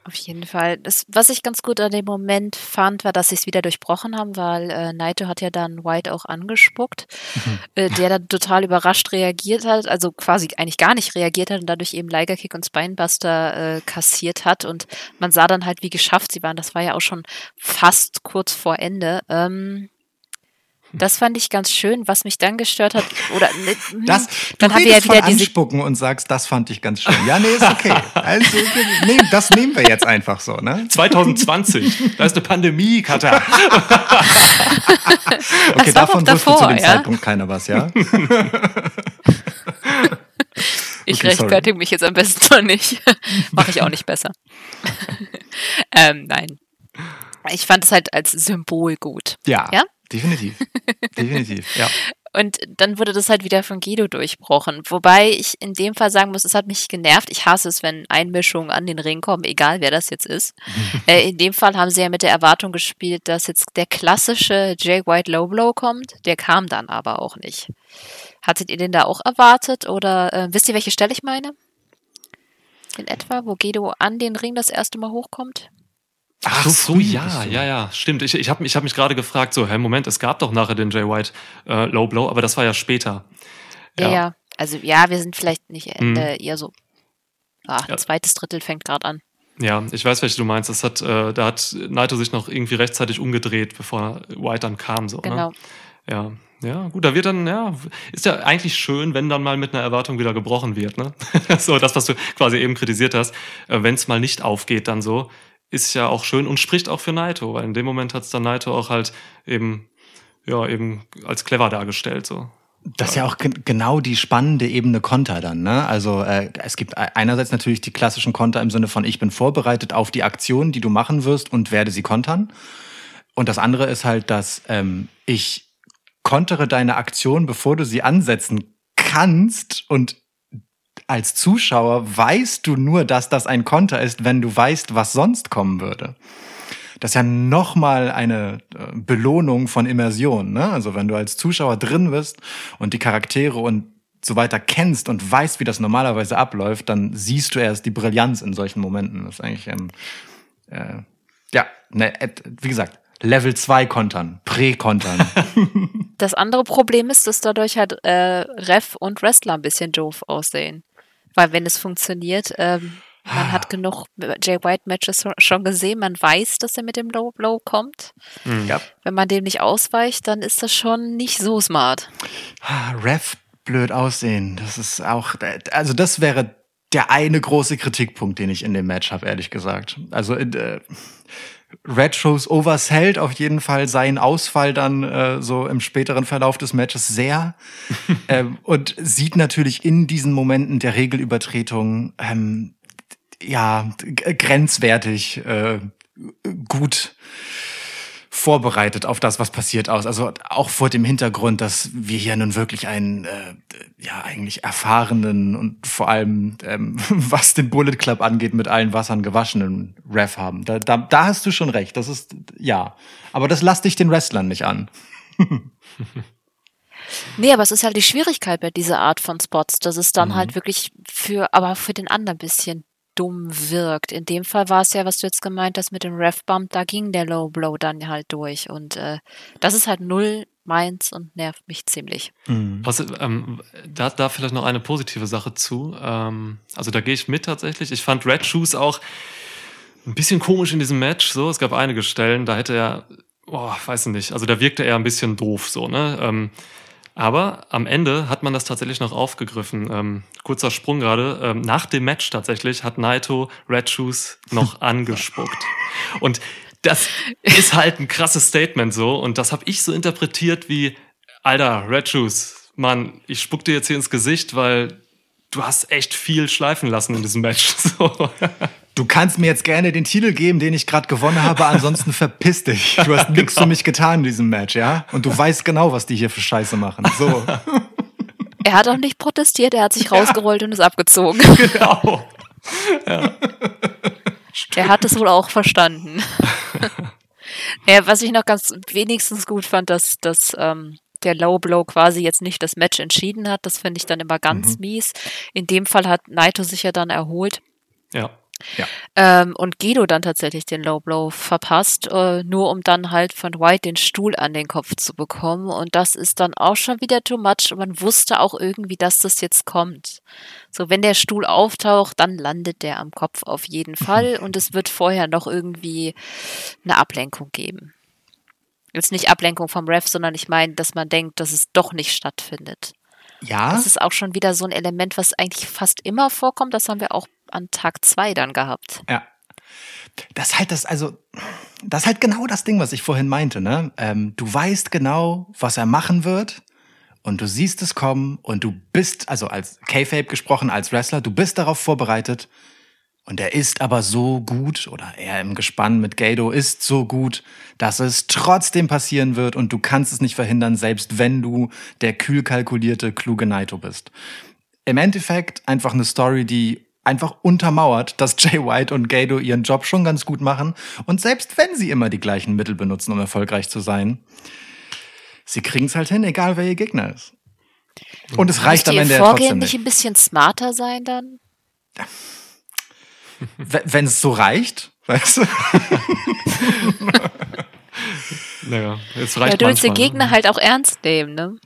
Auf jeden Fall. Das, was ich ganz gut an dem Moment fand, war, dass sie es wieder durchbrochen haben, weil äh, Naito hat ja dann White auch angespuckt, mhm. äh, der dann total überrascht reagiert hat, also quasi eigentlich gar nicht reagiert hat und dadurch eben Liger Kick und Spinebuster äh, kassiert hat. Und man sah dann halt, wie geschafft sie waren. Das war ja auch schon fast kurz vor Ende. Ähm, das fand ich ganz schön. Was mich dann gestört hat, oder ne, das, dann haben wir ja wieder diese anspucken und sagst, das fand ich ganz schön. Ja, nee, ist okay. Also, nee, das nehmen wir jetzt einfach so, ne? 2020, da ist eine Pandemie, Katha. okay, davon davor, wusste zu dem ja? Zeitpunkt keiner was, ja? ich okay, rechtfertige mich jetzt am besten noch nicht. Mache ich auch nicht besser. ähm, nein. Ich fand es halt als Symbol gut. Ja. Ja? Definitiv. Definitiv, ja. Und dann wurde das halt wieder von Guido durchbrochen. Wobei ich in dem Fall sagen muss, es hat mich genervt. Ich hasse es, wenn Einmischungen an den Ring kommen, egal wer das jetzt ist. äh, in dem Fall haben sie ja mit der Erwartung gespielt, dass jetzt der klassische Jay White Low Blow kommt. Der kam dann aber auch nicht. Hattet ihr den da auch erwartet? Oder äh, wisst ihr, welche Stelle ich meine? In etwa, wo Guido an den Ring das erste Mal hochkommt? Ach so, so ja, ja, ja, stimmt. Ich, ich habe ich hab mich gerade gefragt, so, hey, Moment, es gab doch nachher den Jay White äh, Low Blow, aber das war ja später. Ja, ja. Also ja, wir sind vielleicht nicht Ende, mhm. eher so. Ah, ja. zweites Drittel fängt gerade an. Ja, ich weiß, welche du meinst. Das hat, äh, da hat Naito sich noch irgendwie rechtzeitig umgedreht, bevor White dann kam. So, ne? genau. Ne? Ja, ja, gut, da wird dann, ja, ist ja eigentlich schön, wenn dann mal mit einer Erwartung wieder gebrochen wird, ne? so, das, was du quasi eben kritisiert hast, äh, wenn es mal nicht aufgeht, dann so, ist ja auch schön und spricht auch für Naito, weil in dem Moment hat es dann Naito auch halt eben, ja, eben als clever dargestellt, so. Das ist ja auch genau die spannende Ebene Konter dann. Ne? Also äh, es gibt einerseits natürlich die klassischen Konter im Sinne von ich bin vorbereitet auf die Aktion, die du machen wirst und werde sie kontern. Und das andere ist halt, dass ähm, ich kontere deine Aktion, bevor du sie ansetzen kannst und als Zuschauer weißt du nur, dass das ein Konter ist, wenn du weißt, was sonst kommen würde. Das ist ja nochmal eine äh, Belohnung von Immersion. Ne? Also wenn du als Zuschauer drin bist und die Charaktere und so weiter kennst und weißt, wie das normalerweise abläuft, dann siehst du erst die Brillanz in solchen Momenten. Das ist eigentlich, ähm, äh, ja, ne, wie gesagt, Level 2 kontern, Prä-kontern. Das andere Problem ist, dass dadurch halt äh, Ref und Wrestler ein bisschen doof aussehen. Weil wenn es funktioniert, ähm, man hat genug Jay White Matches schon gesehen, man weiß, dass er mit dem Low Blow kommt. Mhm. Ja. Wenn man dem nicht ausweicht, dann ist das schon nicht so smart. Ref blöd aussehen, das ist auch, also das wäre der eine große Kritikpunkt, den ich in dem Match habe, ehrlich gesagt. Also äh, Retros oversellt auf jeden Fall seinen Ausfall dann äh, so im späteren Verlauf des Matches sehr. Ähm, und sieht natürlich in diesen Momenten der Regelübertretung ähm, ja grenzwertig äh, gut vorbereitet auf das, was passiert aus. Also auch vor dem Hintergrund, dass wir hier nun wirklich einen, äh, ja, eigentlich erfahrenen und vor allem, ähm, was den Bullet Club angeht, mit allen Wassern gewaschenen Ref haben. Da, da, da hast du schon recht. Das ist, ja. Aber das lass dich den Wrestlern nicht an. Nee, aber es ist halt die Schwierigkeit bei dieser Art von Spots, dass es dann mhm. halt wirklich für, aber für den anderen ein bisschen dumm wirkt. In dem Fall war es ja, was du jetzt gemeint hast mit dem Ref-Bump, da ging der Low Blow dann halt durch. Und äh, das ist halt null meins und nervt mich ziemlich. Mhm. Was, ähm, da, da vielleicht noch eine positive Sache zu. Ähm, also da gehe ich mit tatsächlich. Ich fand Red Shoes auch ein bisschen komisch in diesem Match. So, es gab einige Stellen, da hätte er, boah, weiß ich nicht, also da wirkte er ein bisschen doof so, ne? Ähm, aber am Ende hat man das tatsächlich noch aufgegriffen. Ähm, kurzer Sprung gerade. Ähm, nach dem Match tatsächlich hat Naito Red Shoes noch angespuckt. Und das ist halt ein krasses Statement so. Und das habe ich so interpretiert wie, Alter, Red Shoes, Mann, ich spuck dir jetzt hier ins Gesicht, weil du hast echt viel schleifen lassen in diesem Match. So. Du kannst mir jetzt gerne den Titel geben, den ich gerade gewonnen habe, ansonsten verpiss dich. Du hast nichts genau. für mich getan in diesem Match, ja? Und du weißt genau, was die hier für Scheiße machen. So. Er hat auch nicht protestiert, er hat sich rausgerollt und ist abgezogen. Genau. Ja. Er hat es wohl auch verstanden. ja, was ich noch ganz wenigstens gut fand, dass, dass ähm, der Low Blow quasi jetzt nicht das Match entschieden hat. Das finde ich dann immer ganz mhm. mies. In dem Fall hat Naito sich ja dann erholt. Ja. Ja. Ähm, und Guido dann tatsächlich den Low Blow verpasst, äh, nur um dann halt von White den Stuhl an den Kopf zu bekommen. Und das ist dann auch schon wieder too much. Und man wusste auch irgendwie, dass das jetzt kommt. So, wenn der Stuhl auftaucht, dann landet der am Kopf auf jeden Fall. Und es wird vorher noch irgendwie eine Ablenkung geben. Jetzt nicht Ablenkung vom Ref, sondern ich meine, dass man denkt, dass es doch nicht stattfindet. Ja. Das ist auch schon wieder so ein Element, was eigentlich fast immer vorkommt. Das haben wir auch an Tag zwei dann gehabt. Ja. Das ist halt das, also, das ist halt genau das Ding, was ich vorhin meinte, ne? Ähm, du weißt genau, was er machen wird und du siehst es kommen und du bist, also als K-Fape gesprochen, als Wrestler, du bist darauf vorbereitet und er ist aber so gut, oder er im Gespann mit Gado ist so gut, dass es trotzdem passieren wird und du kannst es nicht verhindern, selbst wenn du der kühl kalkulierte, kluge Naito bist. Im Endeffekt einfach eine Story, die einfach untermauert, dass Jay White und Gado ihren Job schon ganz gut machen. Und selbst wenn sie immer die gleichen Mittel benutzen, um erfolgreich zu sein, sie kriegen es halt hin, egal wer ihr Gegner ist. Und es reicht am Ende ja trotzdem nicht. nicht ein bisschen smarter sein dann? wenn es so reicht, weißt du? naja, jetzt reicht ja, du willst den Gegner ne? halt auch ernst nehmen, ne?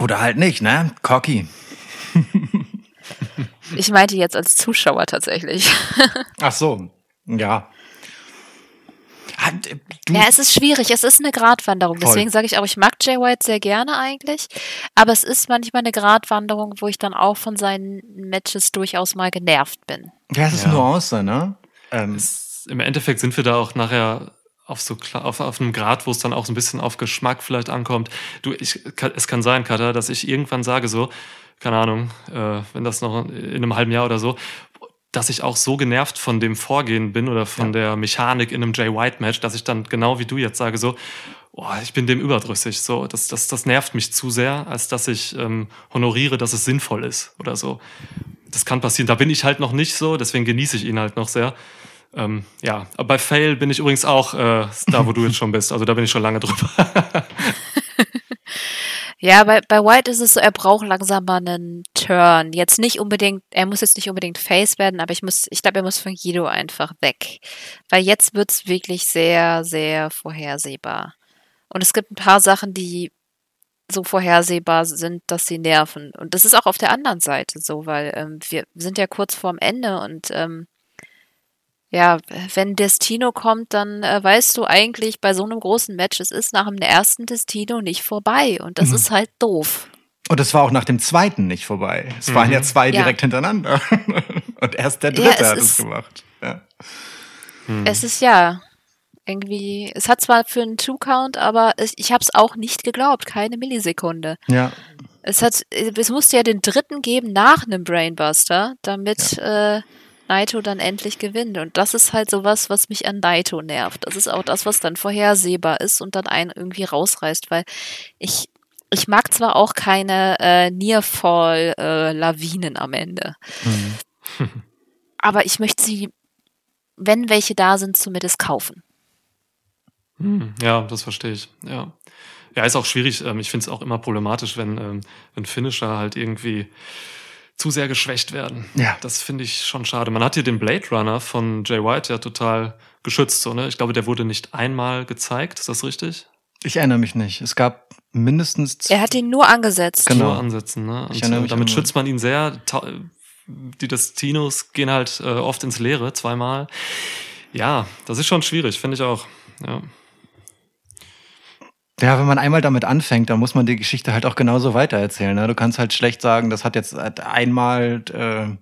Oder halt nicht, ne? Cocky. Ich meinte jetzt als Zuschauer tatsächlich. Ach so, ja. Du ja, es ist schwierig. Es ist eine Gratwanderung. Voll. Deswegen sage ich auch, ich mag Jay White sehr gerne eigentlich. Aber es ist manchmal eine Gratwanderung, wo ich dann auch von seinen Matches durchaus mal genervt bin. Ja, es ist ja. Nuance, ne? Ähm. Es, Im Endeffekt sind wir da auch nachher auf so auf, auf einem Grad, wo es dann auch so ein bisschen auf Geschmack vielleicht ankommt. Du, ich, es kann sein, Katha, dass ich irgendwann sage so, keine Ahnung, äh, wenn das noch in einem halben Jahr oder so, dass ich auch so genervt von dem Vorgehen bin oder von ja. der Mechanik in einem Jay White Match, dass ich dann genau wie du jetzt sage so, oh, ich bin dem überdrüssig, so, das, das, das nervt mich zu sehr, als dass ich ähm, honoriere, dass es sinnvoll ist oder so. Das kann passieren. Da bin ich halt noch nicht so, deswegen genieße ich ihn halt noch sehr. Ähm, ja, aber bei Fail bin ich übrigens auch äh, da, wo du jetzt schon bist. Also da bin ich schon lange drüber. Ja, bei, bei White ist es so, er braucht langsam mal einen Turn. Jetzt nicht unbedingt, er muss jetzt nicht unbedingt Face werden, aber ich muss, ich glaube, er muss von Guido einfach weg. Weil jetzt wird's wirklich sehr, sehr vorhersehbar. Und es gibt ein paar Sachen, die so vorhersehbar sind, dass sie nerven. Und das ist auch auf der anderen Seite so, weil ähm, wir sind ja kurz vorm Ende und ähm, ja, wenn Destino kommt, dann äh, weißt du eigentlich bei so einem großen Match, es ist nach dem ersten Destino nicht vorbei und das mhm. ist halt doof. Und es war auch nach dem zweiten nicht vorbei. Es mhm. waren ja zwei direkt ja. hintereinander. und erst der dritte ja, hat es gemacht. Ja. Mhm. Es ist ja irgendwie, es hat zwar für einen Two-Count, aber ich, ich habe es auch nicht geglaubt, keine Millisekunde. Ja. Es hat, es musste ja den dritten geben nach einem Brainbuster, damit ja. äh, Naito dann endlich gewinnt. Und das ist halt sowas, was mich an Naito nervt. Das ist auch das, was dann vorhersehbar ist und dann einen irgendwie rausreißt, weil ich, ich mag zwar auch keine äh, Nearfall-Lawinen äh, am Ende. Mhm. aber ich möchte sie, wenn welche da sind, zumindest kaufen. Hm, ja, das verstehe ich. Ja. Ja, ist auch schwierig. Ähm, ich finde es auch immer problematisch, wenn, ähm, wenn Finisher halt irgendwie zu sehr geschwächt werden. Ja. Das finde ich schon schade. Man hat hier den Blade Runner von Jay White ja total geschützt, so, ne? Ich glaube, der wurde nicht einmal gezeigt, ist das richtig? Ich erinnere mich nicht. Es gab mindestens. Er hat ihn nur angesetzt. Genau. Nur ansetzen, ne? Und, ich erinnere mich damit schützt man ihn sehr. Die Destinos gehen halt äh, oft ins Leere, zweimal. Ja, das ist schon schwierig, finde ich auch. Ja. Ja, wenn man einmal damit anfängt, dann muss man die Geschichte halt auch genauso weitererzählen. Ne? Du kannst halt schlecht sagen, das hat jetzt einmal, äh,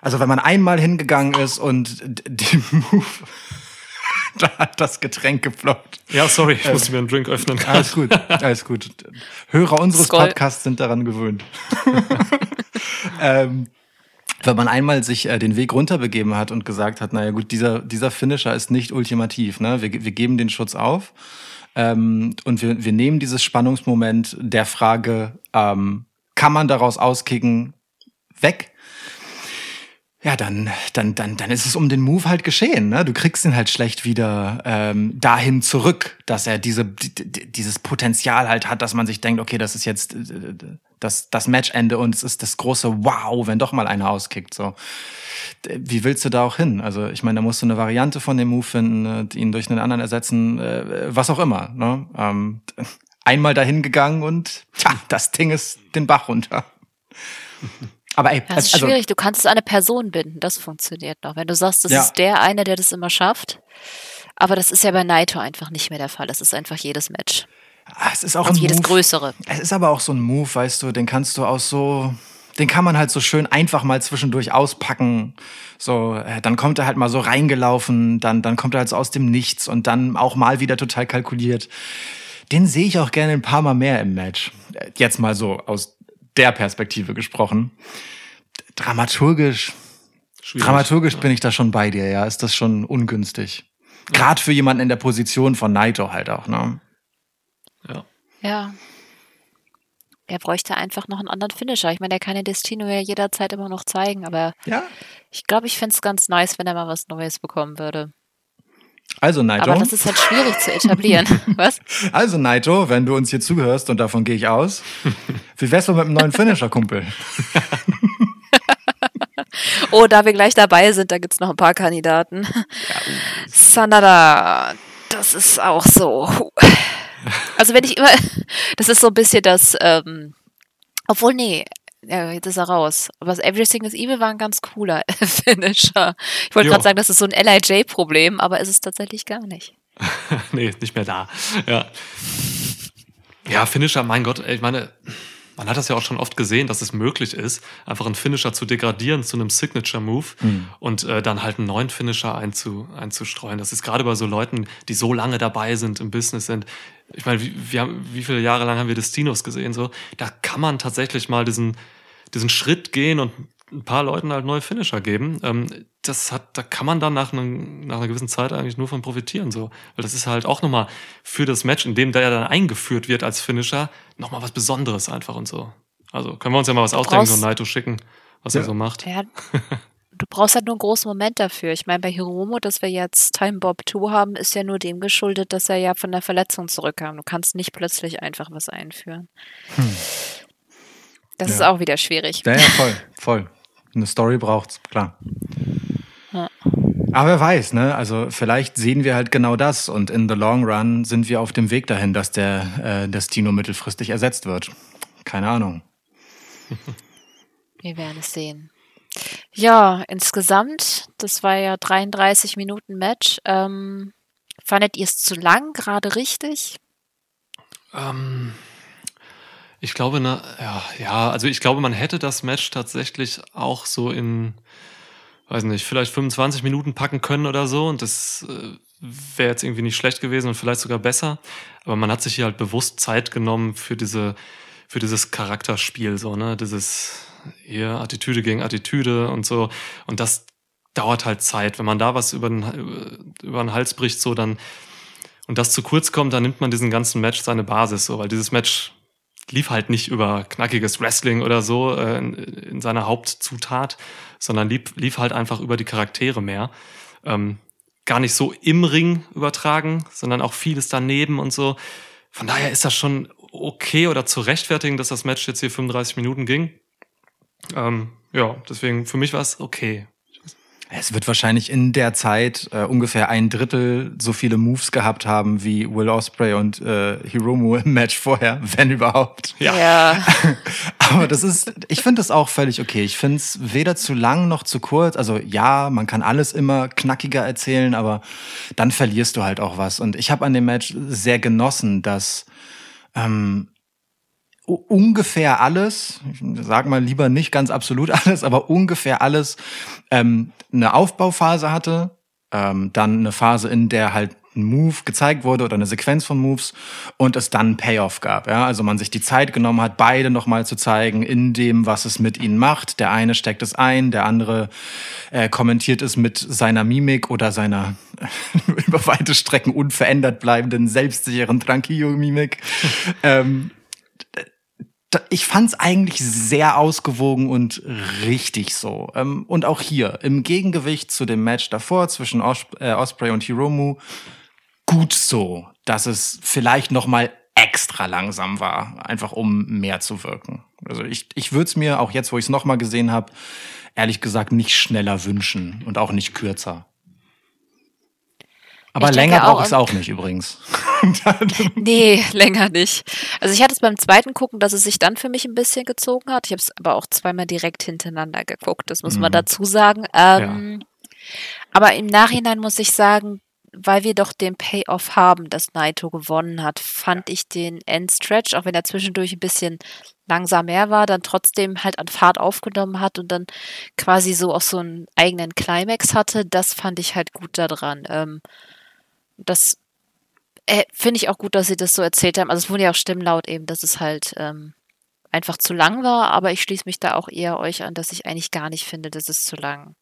also wenn man einmal hingegangen ist und den Move, da hat das Getränk gefloppt. Ja, sorry, ich äh, musste mir einen Drink öffnen. Alles gut, alles gut. Hörer unseres Skoll. Podcasts sind daran gewöhnt. ähm, wenn man einmal sich äh, den Weg runterbegeben hat und gesagt hat, naja gut, dieser, dieser Finisher ist nicht ultimativ, ne? wir, wir geben den Schutz auf ähm, und wir, wir nehmen dieses Spannungsmoment der Frage, ähm, kann man daraus auskicken, weg ja, dann, dann, dann, dann ist es um den Move halt geschehen. Ne? Du kriegst ihn halt schlecht wieder ähm, dahin zurück, dass er diese, dieses Potenzial halt hat, dass man sich denkt, okay, das ist jetzt das, das Matchende und es ist das große Wow, wenn doch mal einer auskickt. So, wie willst du da auch hin? Also ich meine, da musst du eine Variante von dem Move finden, äh, ihn durch einen anderen ersetzen, äh, was auch immer. Ne? Ähm, einmal dahin gegangen und tja, das Ding ist den Bach runter. Aber ey, das ist also, schwierig. Du kannst es an eine Person binden. Das funktioniert noch. Wenn du sagst, das ja. ist der eine, der das immer schafft. Aber das ist ja bei Naito einfach nicht mehr der Fall. Das ist einfach jedes Match. Ah, es ist auch also ein jedes Move. größere. Es ist aber auch so ein Move, weißt du, den kannst du auch so, den kann man halt so schön einfach mal zwischendurch auspacken. So, äh, dann kommt er halt mal so reingelaufen, dann, dann kommt er halt so aus dem Nichts und dann auch mal wieder total kalkuliert. Den sehe ich auch gerne ein paar Mal mehr im Match. Äh, jetzt mal so aus der Perspektive gesprochen. Dramaturgisch, Schwierig, dramaturgisch ja. bin ich da schon bei dir, ja. Ist das schon ungünstig. Ja. Gerade für jemanden in der Position von Naito halt auch, ne? Ja. Ja. Er bräuchte einfach noch einen anderen Finisher. Ich meine, er kann den Destino ja jederzeit immer noch zeigen, aber ja. ich glaube, ich fände es ganz nice, wenn er mal was Neues bekommen würde. Also Naito. Aber das ist halt schwierig zu etablieren. Was? Also Naito, wenn du uns hier zuhörst und davon gehe ich aus, wie wär's mit einem neuen Finisher-Kumpel? oh, da wir gleich dabei sind, da gibt's noch ein paar Kandidaten. Ja. Sanada, das ist auch so. Also wenn ich immer, das ist so ein bisschen das, ähm, obwohl nee, ja, jetzt ist er raus. Aber Everything is Evil war ein ganz cooler Finisher. Ich wollte gerade sagen, das ist so ein LIJ-Problem, aber ist es tatsächlich gar nicht. nee, nicht mehr da. Ja. Ja, Finisher, mein Gott, ich meine, man hat das ja auch schon oft gesehen, dass es möglich ist, einfach einen Finisher zu degradieren zu einem Signature-Move mhm. und äh, dann halt einen neuen Finisher einzu, einzustreuen. Das ist gerade bei so Leuten, die so lange dabei sind, im Business sind. Ich meine, wie, wir haben, wie viele Jahre lang haben wir Destinos gesehen? So, da kann man tatsächlich mal diesen diesen Schritt gehen und ein paar Leuten halt neue Finisher geben. Ähm, das hat, da kann man dann nach, einem, nach einer gewissen Zeit eigentlich nur von profitieren, so. Weil das ist halt auch nochmal für das Match, in dem der ja dann eingeführt wird als Finisher, nochmal was Besonderes einfach und so. Also können wir uns ja mal was ausdenken und Naito schicken, was ja. er so macht. Ja, du brauchst halt nur einen großen Moment dafür. Ich meine, bei Hiromo, dass wir jetzt Time Bob 2 haben, ist ja nur dem geschuldet, dass er ja von der Verletzung zurückkam. Du kannst nicht plötzlich einfach was einführen. Hm. Das ja. ist auch wieder schwierig. Ja, ja, voll, voll. Eine Story braucht's, klar. Ja. Aber wer weiß, ne? Also vielleicht sehen wir halt genau das und in the long run sind wir auf dem Weg dahin, dass der äh, Destino mittelfristig ersetzt wird. Keine Ahnung. Wir werden es sehen. Ja, insgesamt, das war ja 33 Minuten Match. Ähm, fandet ihr es zu lang, gerade richtig? Ähm, ich glaube, na, ja, ja, also ich glaube, man hätte das Match tatsächlich auch so in, weiß nicht, vielleicht 25 Minuten packen können oder so und das äh, wäre jetzt irgendwie nicht schlecht gewesen und vielleicht sogar besser. Aber man hat sich hier halt bewusst Zeit genommen für diese, für dieses Charakterspiel, so, ne, dieses hier Attitüde gegen Attitüde und so. Und das dauert halt Zeit. Wenn man da was über den, über den Hals bricht, so, dann, und das zu kurz kommt, dann nimmt man diesen ganzen Match seine Basis, so, weil dieses Match lief halt nicht über knackiges Wrestling oder so äh, in, in, seiner Hauptzutat, sondern lief, lief halt einfach über die Charaktere mehr. Ähm, gar nicht so im Ring übertragen, sondern auch vieles daneben und so. Von daher ist das schon okay oder zu rechtfertigen, dass das Match jetzt hier 35 Minuten ging. Ähm, ja, deswegen für mich war es okay. Es wird wahrscheinlich in der Zeit äh, ungefähr ein Drittel so viele Moves gehabt haben wie Will Osprey und äh, Hiromu im Match vorher, wenn überhaupt. Ja. ja. Aber das ist, ich finde das auch völlig okay. Ich finde es weder zu lang noch zu kurz. Also ja, man kann alles immer knackiger erzählen, aber dann verlierst du halt auch was. Und ich habe an dem Match sehr genossen, dass ähm, ungefähr alles, ich sag mal lieber nicht ganz absolut alles, aber ungefähr alles ähm, eine Aufbauphase hatte, ähm, dann eine Phase, in der halt ein Move gezeigt wurde oder eine Sequenz von Moves und es dann Payoff gab. Ja? Also man sich die Zeit genommen hat, beide nochmal zu zeigen in dem, was es mit ihnen macht. Der eine steckt es ein, der andere äh, kommentiert es mit seiner Mimik oder seiner über weite Strecken unverändert bleibenden, selbstsicheren Tranquillo-Mimik. ähm, ich fand es eigentlich sehr ausgewogen und richtig so. Ähm, und auch hier, im Gegengewicht zu dem Match davor zwischen Os äh, Osprey und Hiromu, gut so, dass es vielleicht noch mal extra langsam war, einfach um mehr zu wirken. Also ich, ich würde es mir, auch jetzt, wo ich es noch mal gesehen habe, ehrlich gesagt nicht schneller wünschen und auch nicht kürzer. Aber ich länger brauche ich es auch nicht übrigens. nee, länger nicht. Also ich hatte es beim zweiten Gucken, dass es sich dann für mich ein bisschen gezogen hat. Ich habe es aber auch zweimal direkt hintereinander geguckt, das muss mhm. man dazu sagen. Ähm, ja. Aber im Nachhinein muss ich sagen, weil wir doch den Payoff haben, dass Naito gewonnen hat, fand ich den Endstretch, auch wenn er zwischendurch ein bisschen langsam mehr war, dann trotzdem halt an Fahrt aufgenommen hat und dann quasi so auch so einen eigenen Climax hatte, das fand ich halt gut daran. Ähm, das äh, finde ich auch gut, dass sie das so erzählt haben. Also es wurde ja auch Stimmlaut eben, dass es halt ähm, einfach zu lang war, aber ich schließe mich da auch eher euch an, dass ich eigentlich gar nicht finde, dass es zu lang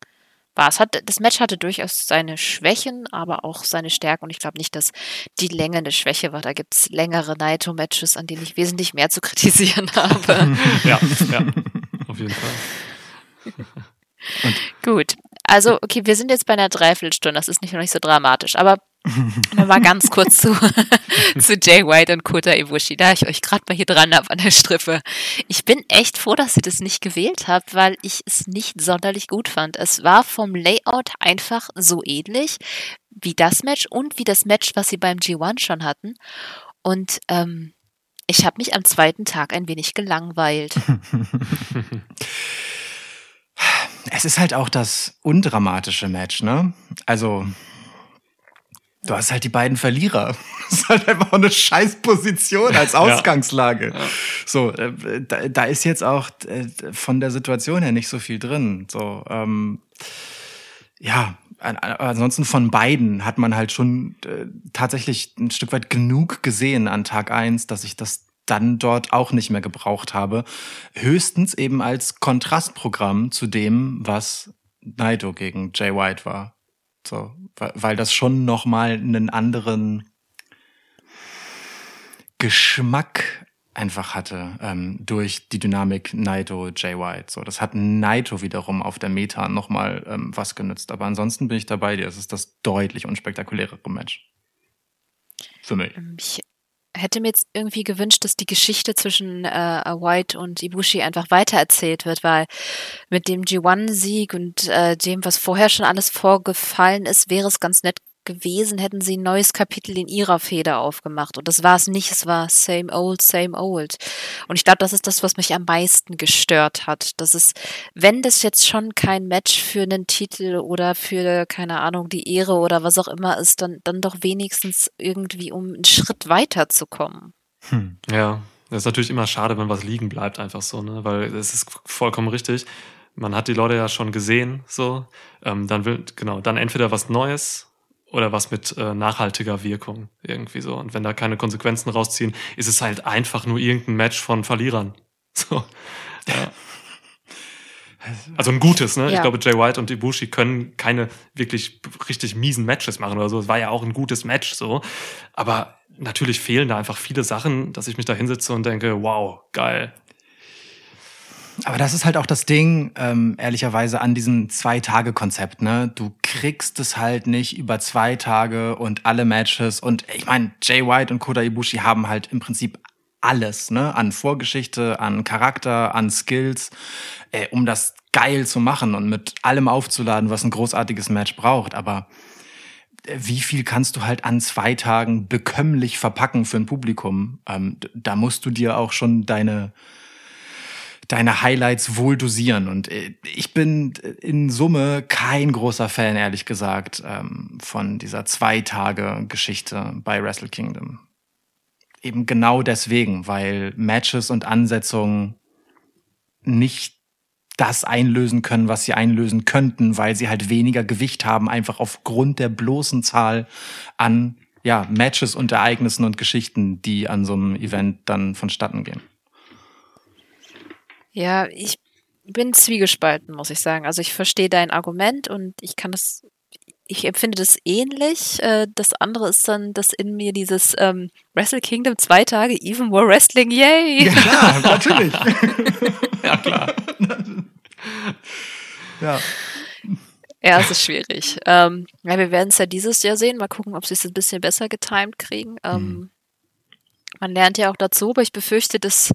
war. Es hat, das Match hatte durchaus seine Schwächen, aber auch seine Stärken und ich glaube nicht, dass die Länge eine Schwäche war. Da gibt es längere Naito-Matches, an denen ich wesentlich mehr zu kritisieren habe. ja, ja, auf jeden Fall. Gut, also okay, wir sind jetzt bei einer Dreiviertelstunde, das ist nicht noch nicht so dramatisch, aber Mal ganz kurz zu, zu Jay White und Kota Ibushi, da ich euch gerade mal hier dran habe an der Strippe. Ich bin echt froh, dass ihr das nicht gewählt habt, weil ich es nicht sonderlich gut fand. Es war vom Layout einfach so ähnlich wie das Match und wie das Match, was sie beim G1 schon hatten. Und ähm, ich habe mich am zweiten Tag ein wenig gelangweilt. Es ist halt auch das undramatische Match, ne? Also Du hast halt die beiden Verlierer. Das ist halt einfach eine Scheißposition als Ausgangslage. Ja. Ja. So, äh, da, da, ist jetzt auch äh, von der Situation her nicht so viel drin. So, ähm, ja, ansonsten von beiden hat man halt schon äh, tatsächlich ein Stück weit genug gesehen an Tag eins, dass ich das dann dort auch nicht mehr gebraucht habe. Höchstens eben als Kontrastprogramm zu dem, was Naito gegen Jay White war. So, weil, das schon nochmal einen anderen Geschmack einfach hatte ähm, durch die Dynamik Naito Jay White. So, das hat Naito wiederum auf der Meta nochmal ähm, was genützt. Aber ansonsten bin ich dabei dir. Es ist das deutlich unspektakulärere Match. Für mich. Ähm, ich hätte mir jetzt irgendwie gewünscht, dass die Geschichte zwischen äh, White und Ibushi einfach weitererzählt wird, weil mit dem G1-Sieg und äh, dem, was vorher schon alles vorgefallen ist, wäre es ganz nett gewesen, hätten sie ein neues Kapitel in ihrer Feder aufgemacht. Und das war es nicht, es war same old, same old. Und ich glaube, das ist das, was mich am meisten gestört hat. Das ist, wenn das jetzt schon kein Match für einen Titel oder für, keine Ahnung, die Ehre oder was auch immer ist, dann, dann doch wenigstens irgendwie, um einen Schritt weiterzukommen. Hm. Ja, das ist natürlich immer schade, wenn was liegen bleibt, einfach so, ne? Weil es ist vollkommen richtig. Man hat die Leute ja schon gesehen, so. Ähm, dann will, genau, dann entweder was Neues oder was mit äh, nachhaltiger Wirkung irgendwie so. Und wenn da keine Konsequenzen rausziehen, ist es halt einfach nur irgendein Match von Verlierern. So. Ja. Also ein gutes, ne? Ja. Ich glaube, Jay White und Ibushi können keine wirklich richtig miesen Matches machen oder so. Es war ja auch ein gutes Match so. Aber natürlich fehlen da einfach viele Sachen, dass ich mich da hinsetze und denke, wow, geil. Aber das ist halt auch das Ding, ähm, ehrlicherweise, an diesem Zwei-Tage-Konzept. Ne? Du kriegst es halt nicht über zwei Tage und alle Matches. Und ich meine, Jay White und Kota Ibushi haben halt im Prinzip alles, ne? An Vorgeschichte, an Charakter, an Skills, äh, um das geil zu machen und mit allem aufzuladen, was ein großartiges Match braucht. Aber äh, wie viel kannst du halt an zwei Tagen bekömmlich verpacken für ein Publikum? Ähm, da musst du dir auch schon deine deine Highlights wohl dosieren. Und äh, ich bin in Summe kein großer Fan, ehrlich gesagt, ähm, von dieser Zwei-Tage-Geschichte bei Wrestle Kingdom. Eben genau deswegen, weil Matches und Ansetzungen nicht das einlösen können, was sie einlösen könnten, weil sie halt weniger Gewicht haben, einfach aufgrund der bloßen Zahl an ja, Matches und Ereignissen und Geschichten, die an so einem Event dann vonstatten gehen. Ja, ich bin zwiegespalten, muss ich sagen. Also ich verstehe dein Argument und ich kann das, ich empfinde das ähnlich. Äh, das andere ist dann, dass in mir dieses ähm, Wrestle Kingdom zwei Tage, even more Wrestling, yay! Ja, klar, natürlich. ja, klar. ja. Ja, es ist schwierig. Ähm, ja, wir werden es ja dieses Jahr sehen. Mal gucken, ob sie es ein bisschen besser getimed kriegen. Ähm, hm. Man lernt ja auch dazu, aber ich befürchte, dass,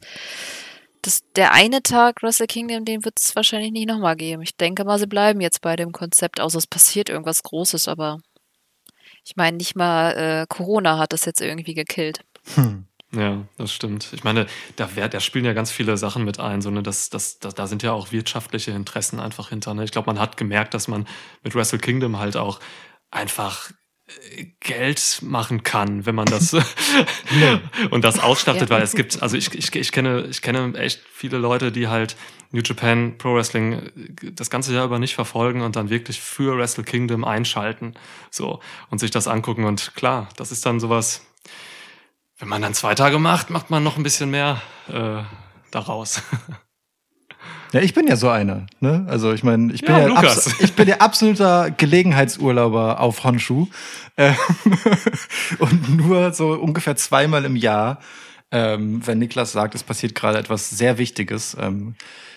dass der eine Tag Wrestle Kingdom, den wird es wahrscheinlich nicht nochmal geben. Ich denke mal, sie bleiben jetzt bei dem Konzept, außer es passiert irgendwas Großes, aber ich meine, nicht mal äh, Corona hat das jetzt irgendwie gekillt. Hm. Ja, das stimmt. Ich meine, da, da spielen ja ganz viele Sachen mit ein, so, ne, das, das, das, da sind ja auch wirtschaftliche Interessen einfach hinter. Ne? Ich glaube, man hat gemerkt, dass man mit Wrestle Kingdom halt auch einfach Geld machen kann, wenn man das und das ausstattet, ja. weil es gibt, also ich, ich, ich kenne, ich kenne echt viele Leute, die halt New Japan Pro Wrestling äh, das ganze Jahr über nicht verfolgen und dann wirklich für Wrestle Kingdom einschalten, so und sich das angucken und klar, das ist dann sowas, wenn man dann zwei Tage macht, macht man noch ein bisschen mehr äh, daraus. Ja, ich bin ja so einer. Ne? Also ich meine, ich, bin ja, ja ich bin ja absoluter Gelegenheitsurlauber auf Honshu. Äh, und nur so ungefähr zweimal im Jahr ähm, wenn Niklas sagt, es passiert gerade etwas sehr Wichtiges, ähm,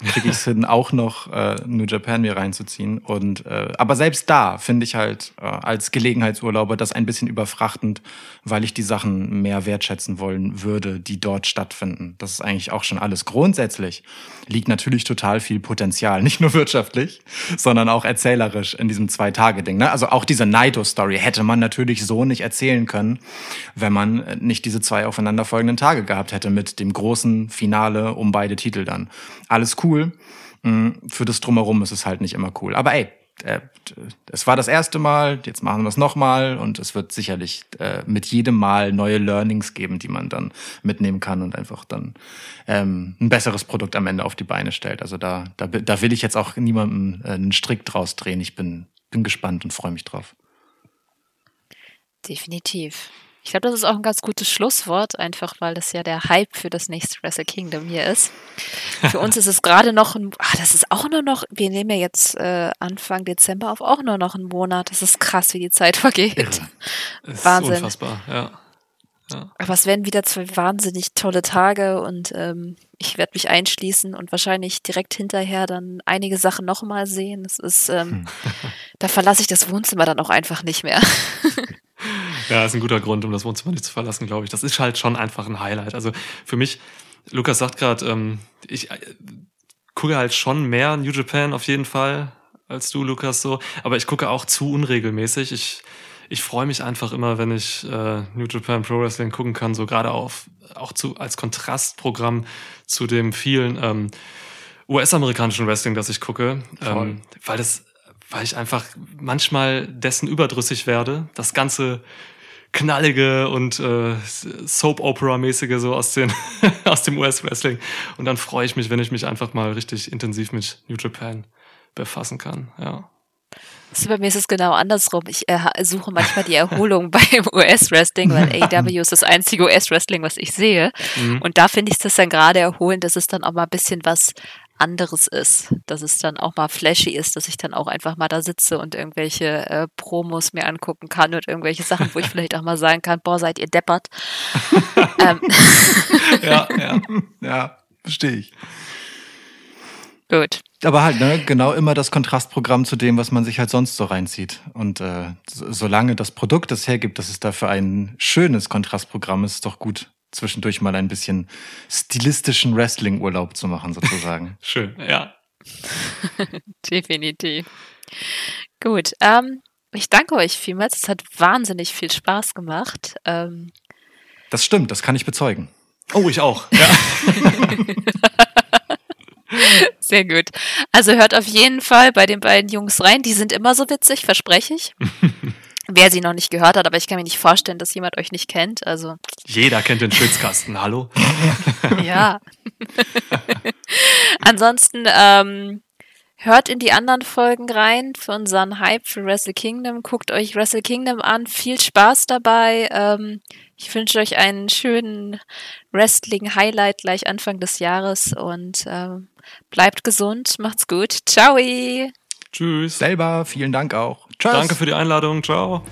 kriege ich es hin, auch noch äh, New Japan mir reinzuziehen. Und äh, aber selbst da finde ich halt äh, als Gelegenheitsurlauber das ein bisschen überfrachtend, weil ich die Sachen mehr wertschätzen wollen würde, die dort stattfinden. Das ist eigentlich auch schon alles. Grundsätzlich liegt natürlich total viel Potenzial, nicht nur wirtschaftlich, sondern auch erzählerisch in diesem Zwei-Tage-Ding. Ne? Also auch diese Naito-Story hätte man natürlich so nicht erzählen können, wenn man nicht diese zwei aufeinanderfolgenden Tage Tage gehabt hätte mit dem großen Finale um beide Titel dann. Alles cool. Mm, für das Drumherum ist es halt nicht immer cool. Aber ey, äh, es war das erste Mal, jetzt machen wir es nochmal und es wird sicherlich äh, mit jedem Mal neue Learnings geben, die man dann mitnehmen kann und einfach dann ähm, ein besseres Produkt am Ende auf die Beine stellt. Also da, da, da will ich jetzt auch niemandem äh, einen Strick draus drehen. Ich bin, bin gespannt und freue mich drauf. Definitiv. Ich glaube, das ist auch ein ganz gutes Schlusswort, einfach weil das ja der Hype für das nächste Wrestle Kingdom hier ist. Für uns ist es gerade noch ein, ach, das ist auch nur noch, wir nehmen ja jetzt äh, Anfang Dezember auf auch nur noch einen Monat. Das ist krass, wie die Zeit vergeht. Ist Wahnsinn. Unfassbar, ja. ja. Aber es werden wieder zwei wahnsinnig tolle Tage und ähm, ich werde mich einschließen und wahrscheinlich direkt hinterher dann einige Sachen nochmal sehen. Das ist, ähm, hm. da verlasse ich das Wohnzimmer dann auch einfach nicht mehr. Ja, ist ein guter Grund, um das Wohnzimmer nicht zu verlassen, glaube ich. Das ist halt schon einfach ein Highlight. Also für mich, Lukas sagt gerade, ähm, ich äh, gucke halt schon mehr New Japan auf jeden Fall als du, Lukas, so. Aber ich gucke auch zu unregelmäßig. Ich, ich freue mich einfach immer, wenn ich äh, New Japan Pro Wrestling gucken kann, so gerade auf, auch zu, als Kontrastprogramm zu dem vielen ähm, US-amerikanischen Wrestling, das ich gucke. Ähm, weil das weil ich einfach manchmal dessen überdrüssig werde. Das ganze knallige und äh, Soap-Opera-mäßige so aus, den aus dem US-Wrestling. Und dann freue ich mich, wenn ich mich einfach mal richtig intensiv mit New Japan befassen kann. Ja. Also bei mir ist es genau andersrum. Ich äh, suche manchmal die Erholung beim US-Wrestling, weil AW ist das einzige US-Wrestling, was ich sehe. Mhm. Und da finde ich es dann gerade erholend, dass es dann auch mal ein bisschen was anderes ist, dass es dann auch mal flashy ist, dass ich dann auch einfach mal da sitze und irgendwelche äh, Promos mir angucken kann und irgendwelche Sachen, wo ich vielleicht auch mal sagen kann, boah, seid ihr deppert. ähm. ja, ja, ja, verstehe ich. Gut. Aber halt, ne, genau immer das Kontrastprogramm zu dem, was man sich halt sonst so reinzieht. Und äh, solange das Produkt es hergibt, dass es dafür ein schönes Kontrastprogramm ist, ist doch gut zwischendurch mal ein bisschen stilistischen Wrestling-Urlaub zu machen, sozusagen. Schön, ja. Definitiv. Gut, ähm, ich danke euch vielmals. Es hat wahnsinnig viel Spaß gemacht. Ähm, das stimmt, das kann ich bezeugen. Oh, ich auch. Ja. Sehr gut. Also hört auf jeden Fall bei den beiden Jungs rein. Die sind immer so witzig, verspreche ich. Wer sie noch nicht gehört hat, aber ich kann mir nicht vorstellen, dass jemand euch nicht kennt. Also jeder kennt den Schwitzkasten. Hallo. ja. Ansonsten ähm, Hört in die anderen Folgen rein für unseren Hype für Wrestle Kingdom. Guckt euch Wrestle Kingdom an. Viel Spaß dabei. Ähm, ich wünsche euch einen schönen Wrestling-Highlight gleich Anfang des Jahres und ähm, bleibt gesund. Macht's gut. Ciao. Tschüss. Selber. Vielen Dank auch. Tschüss. Danke für die Einladung. Ciao.